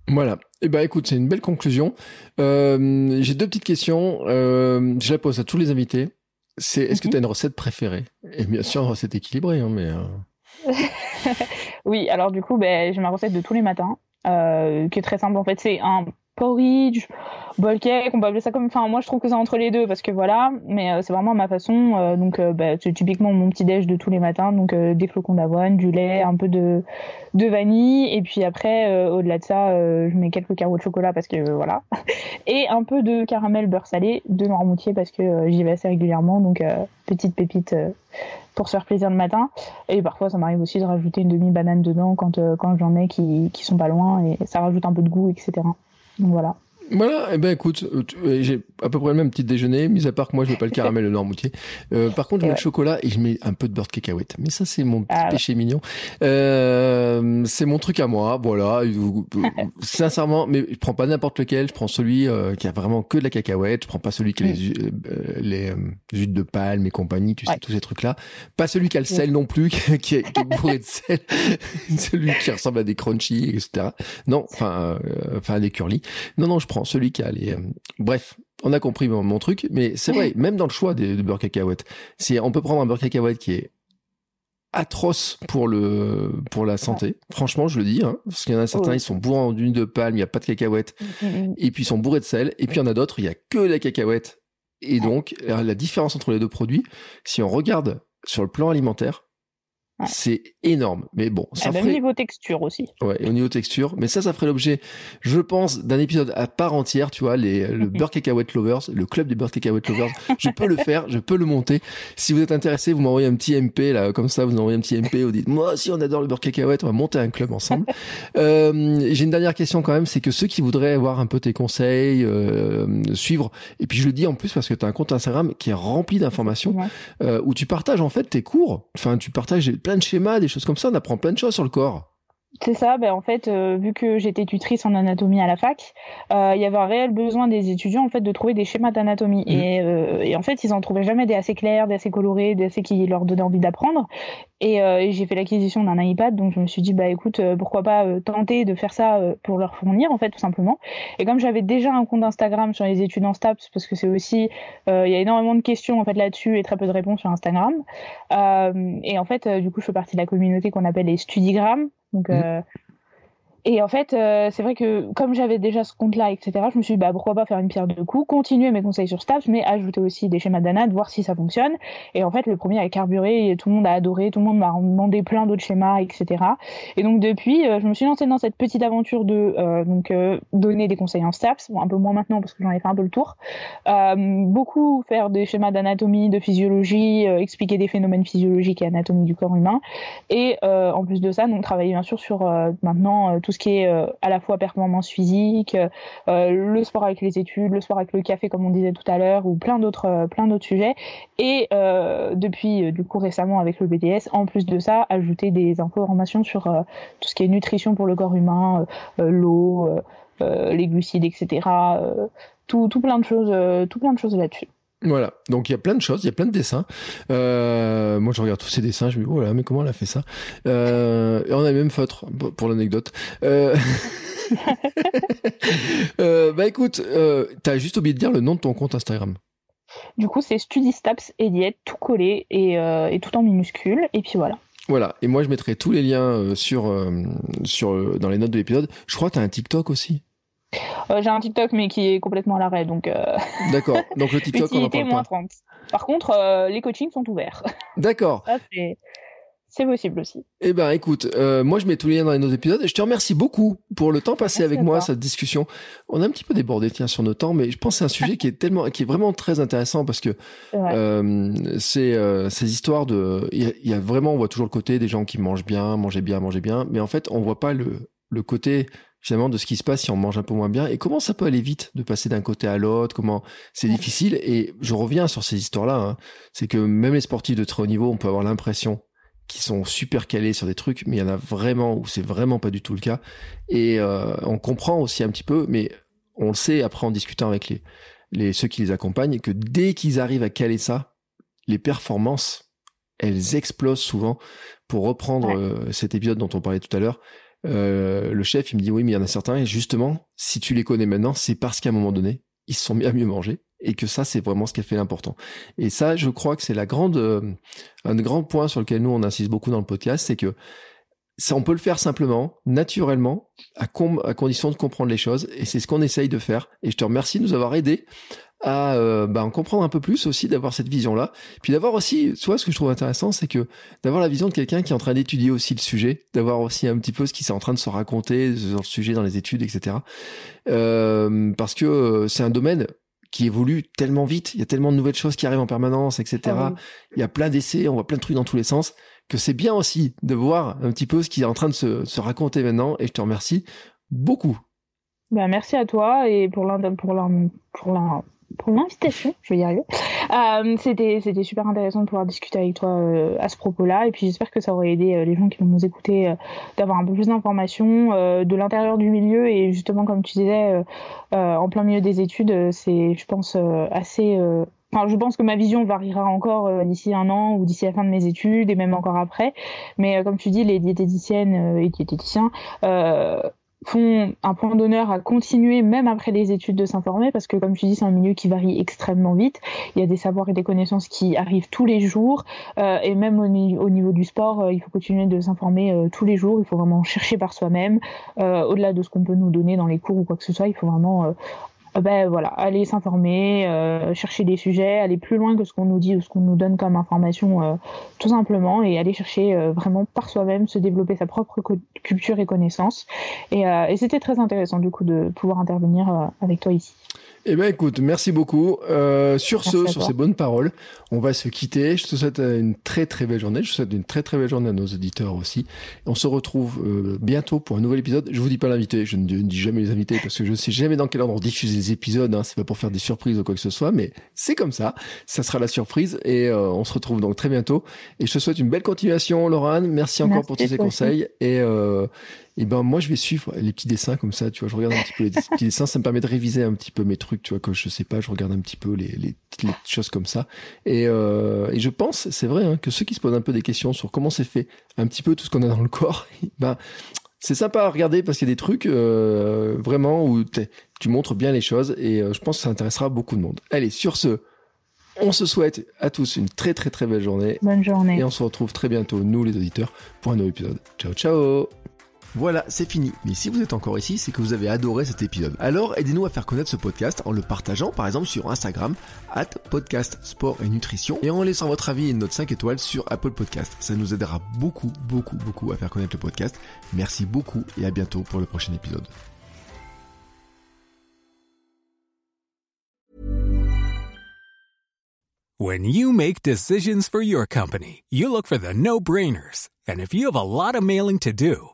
Voilà. Eh ben, écoute, c'est une belle conclusion. Euh, J'ai deux petites questions. Je la pose à tous les invités. C'est, est-ce que tu as une recette préférée? Et bien sûr, une recette équilibrée, hein, mais. Euh... oui, alors du coup, ben, j'ai ma recette de tous les matins, euh, qui est très simple. En fait, c'est un porridge, bowl cake, on peut appeler ça comme. Enfin, moi je trouve que c'est entre les deux parce que voilà, mais euh, c'est vraiment ma façon. Euh, donc, euh, bah, c'est typiquement mon petit déj de tous les matins. Donc, des flocons d'avoine, du lait, un peu de, de vanille, et puis après, au-delà de ça, je mets quelques carreaux de chocolat parce que voilà, et un peu de caramel beurre salé, de noirmoutier parce que j'y vais assez régulièrement. Donc, petite pépite pour se faire plaisir le matin. Et parfois, ça m'arrive aussi de rajouter une demi-banane dedans quand, quand j'en ai qui, qui sont pas loin et ça rajoute un peu de goût, etc. Donc voilà. Voilà, eh ben écoute, euh, euh, j'ai à peu près le même petit déjeuner, mis à part que moi je mets pas le caramel le Normoutier. Euh, par contre, je mets le chocolat et je mets un peu de beurre de cacahuète. Mais ça, c'est mon petit ah péché mignon. Euh, c'est mon truc à moi, voilà. Sincèrement, mais je prends pas n'importe lequel. Je prends celui euh, qui a vraiment que de la cacahuète. Je prends pas celui qui a les, les huiles de palme et compagnie, tu sais, tous ces trucs-là. Pas celui qui a le sel non plus, qui, est, qui est bourré de sel. celui qui ressemble à des crunchy, etc. Non, enfin, enfin des curly. Non, non, je prends celui qui a les. Euh, bref, on a compris mon, truc, mais c'est vrai, même dans le choix des, de beurre cacahuète, si on peut prendre un beurre cacahuète qui est atroce pour le pour la santé. Franchement, je le dis, hein, parce qu'il y en a certains, ils sont bourrés d'huile de palme, il n'y a pas de cacahuète, mm, mm, mm. et puis ils sont bourrés de sel, et puis il y en a d'autres, il y a que la cacahuète. Et donc, la différence entre les deux produits, si on regarde sur le plan alimentaire, c'est énorme, mais bon, ça ferait... niveau texture aussi. Ouais, au niveau texture, mais ça, ça ferait l'objet, je pense, d'un épisode à part entière. Tu vois, les le beurre cacahuète lovers, le club des beurre cacahuète lovers. je peux le faire, je peux le monter. Si vous êtes intéressé, vous m'envoyez un petit MP là, comme ça, vous envoyez un petit MP. Vous dites, moi aussi, on adore le beurre cacahuète, on va monter un club ensemble. euh, J'ai une dernière question quand même, c'est que ceux qui voudraient avoir un peu tes conseils, euh, suivre, et puis je le dis en plus parce que tu as un compte Instagram qui est rempli d'informations euh, où tu partages en fait tes cours. Enfin, tu partages plein de schémas, des choses comme ça. On apprend plein de choses sur le corps. C'est ça, ben en fait, euh, vu que j'étais tutrice en anatomie à la fac, euh, il y avait un réel besoin des étudiants en fait de trouver des schémas d'anatomie. Mmh. Et, euh, et, en fait, ils en trouvaient jamais des assez clairs, des assez colorés, des assez qui leur donnaient envie d'apprendre. Et, euh, et j'ai fait l'acquisition d'un iPad, donc je me suis dit bah écoute, euh, pourquoi pas tenter de faire ça pour leur fournir en fait tout simplement. Et comme j'avais déjà un compte Instagram sur les études en STAPS, parce que c'est aussi, il y a énormément de questions en fait là-dessus et très peu de réponses sur Instagram. et en fait, du coup, je fais partie de la communauté qu'on appelle les Studigram donc, mmh. Et en fait, euh, c'est vrai que comme j'avais déjà ce compte-là, etc., je me suis dit, bah, pourquoi pas faire une pierre de coups, continuer mes conseils sur Staps, mais ajouter aussi des schémas d'anad, voir si ça fonctionne. Et en fait, le premier a carburé, et tout le monde a adoré, tout le monde m'a demandé plein d'autres schémas, etc. Et donc depuis, euh, je me suis lancée dans cette petite aventure de euh, donc donner des conseils en Staps, bon, un peu moins maintenant parce que j'en ai fait un peu le tour. beaucoup faire des schémas d'anatomie, de physiologie, expliquer des phénomènes physiologiques et anatomie du corps humain. Et en plus de ça, donc travailler bien sûr sur maintenant tout ce qui est euh, à la fois performance physique, euh, le sport avec les études, le sport avec le café comme on disait tout à l'heure, ou plein d'autres euh, plein d'autres sujets. Et depuis du coup récemment avec le BDS, en plus de ça, ajouter des informations sur tout ce qui est nutrition pour le corps humain, l'eau, les glucides, etc. tout, tout plein de choses, tout plein de choses là-dessus. Voilà, donc il y a plein de choses, il y a plein de dessins. Euh, moi, je regarde tous ces dessins, je me dis, oh là, mais comment elle a fait ça? Euh, Et on a même feutre, pour l'anecdote. Euh... bah écoute, t'as juste oublié de dire le nom de ton compte Instagram. Du coup, c'est Studistaps Eliette, tout collé et, et, tout en minuscule. Et puis voilà. Voilà. Et moi, je mettrai tous les liens sur, sur, dans les notes de l'épisode. Je crois que t'as un TikTok aussi. J'ai un TikTok, mais qui est complètement à l'arrêt. Donc. D'accord. Donc le TikTok, on en parle moins 30. Par contre, les coachings sont ouverts. D'accord. C'est possible aussi. Eh ben, écoute, euh, moi je mets tous les liens dans les autres épisodes je te remercie beaucoup pour le temps passé avec moi, cette discussion. On a un petit peu débordé, tiens, sur nos temps, mais je pense que c'est un sujet qui est tellement, qui est vraiment très intéressant parce que euh, c'est euh, ces histoires de, il y, a vraiment, on voit toujours le côté des gens qui mangent bien, manger bien, manger bien, mais en fait, on voit pas le le côté finalement de ce qui se passe si on mange un peu moins bien et comment ça peut aller vite de passer d'un côté à l'autre? Comment c'est difficile? Et je reviens sur ces histoires là hein. c'est que même les sportifs de très haut niveau on peut avoir l'impression qui sont super calés sur des trucs, mais il y en a vraiment où c'est vraiment pas du tout le cas. Et euh, on comprend aussi un petit peu, mais on le sait après en discutant avec les, les ceux qui les accompagnent, que dès qu'ils arrivent à caler ça, les performances, elles explosent souvent. Pour reprendre euh, cet épisode dont on parlait tout à l'heure, euh, le chef il me dit oui, mais il y en a certains et justement, si tu les connais maintenant, c'est parce qu'à un moment donné, ils se sont mis à mieux manger et que ça c'est vraiment ce qui fait l'important. Et ça, je crois que c'est la grande euh, un grand point sur lequel nous on insiste beaucoup dans le podcast, c'est que ça on peut le faire simplement, naturellement, à, à condition de comprendre les choses et c'est ce qu'on essaye de faire. Et je te remercie de nous avoir aidé à euh, bah, en comprendre un peu plus aussi, d'avoir cette vision-là. Puis d'avoir aussi, soit ce que je trouve intéressant, c'est que d'avoir la vision de quelqu'un qui est en train d'étudier aussi le sujet, d'avoir aussi un petit peu ce qui s'est en train de se raconter sur le sujet dans les études, etc. Euh, parce que euh, c'est un domaine qui évolue tellement vite, il y a tellement de nouvelles choses qui arrivent en permanence, etc. Ah il y a plein d'essais, on voit plein de trucs dans tous les sens, que c'est bien aussi de voir un petit peu ce qui est en train de se, se raconter maintenant, et je te remercie beaucoup. Ben, merci à toi et pour l'un pour l'un pour l'un pour l'invitation, je vais y arriver. Euh, c'était, c'était super intéressant de pouvoir discuter avec toi euh, à ce propos-là. Et puis j'espère que ça aurait aidé euh, les gens qui vont nous écouter euh, d'avoir un peu plus d'informations de l'intérieur du milieu. Et justement, comme tu disais, en plein milieu des études, c'est, je pense, assez... Enfin, je pense que ma vision variera encore d'ici un an ou d'ici la fin de mes études et même encore après. Mais comme tu dis, les diététiciennes et diététiciens font un point d'honneur à continuer même après les études de s'informer parce que comme tu dis c'est un milieu qui varie extrêmement vite. Il y a des savoirs et des connaissances qui arrivent tous les jours euh, et même au, niveau du sport euh, il faut continuer de s'informer euh, tous les jours. Il faut vraiment chercher par soi-même. Au-delà de ce qu'on peut nous donner dans les cours ou quoi que ce soit il faut vraiment ben voilà, aller s'informer, euh, chercher des sujets, aller plus loin que ce qu'on nous dit ou ce qu'on nous donne comme information, euh, tout simplement, et aller chercher vraiment par soi-même, se développer sa propre culture et connaissance. Et, et c'était très intéressant du coup de pouvoir intervenir avec toi ici. Eh ben écoute, merci beaucoup. Euh, sur ce, sur ces bonnes paroles, on va se quitter. Je te souhaite une très très belle journée. Je te souhaite une très très belle journée à nos auditeurs aussi. On se retrouve euh, bientôt pour un nouvel épisode. Je vous dis pas l'invité, je ne dis jamais les invités parce que je ne sais jamais dans quel ordre on diffuse les épisodes. Hein. C'est pas pour faire des surprises ou quoi que ce soit, mais c'est comme ça. Ça sera la surprise et euh, on se retrouve donc très bientôt. Et je te souhaite une belle continuation, Laurent. Merci encore pour tous ces conseils et euh, et ben moi je vais suivre les petits dessins comme ça, tu vois, je regarde un petit peu les petits dessins, ça me permet de réviser un petit peu mes trucs, tu vois, que je sais pas, je regarde un petit peu les, les, les choses comme ça. Et, euh, et je pense, c'est vrai, hein, que ceux qui se posent un peu des questions sur comment c'est fait, un petit peu tout ce qu'on a dans le corps, ben c'est sympa à regarder parce qu'il y a des trucs euh, vraiment où tu montres bien les choses et euh, je pense que ça intéressera beaucoup de monde. Allez, sur ce, on se souhaite à tous une très très très belle journée. Bonne journée. Et on se retrouve très bientôt, nous les auditeurs, pour un nouveau épisode. Ciao ciao voilà, c'est fini. Mais si vous êtes encore ici, c'est que vous avez adoré cet épisode. Alors aidez-nous à faire connaître ce podcast en le partageant par exemple sur Instagram, at podcast sport et nutrition, et en laissant votre avis et une note 5 étoiles sur Apple Podcast. Ça nous aidera beaucoup, beaucoup, beaucoup à faire connaître le podcast. Merci beaucoup et à bientôt pour le prochain épisode. When you make decisions for your company, you look for the no-brainers. And if you have a lot of mailing to do,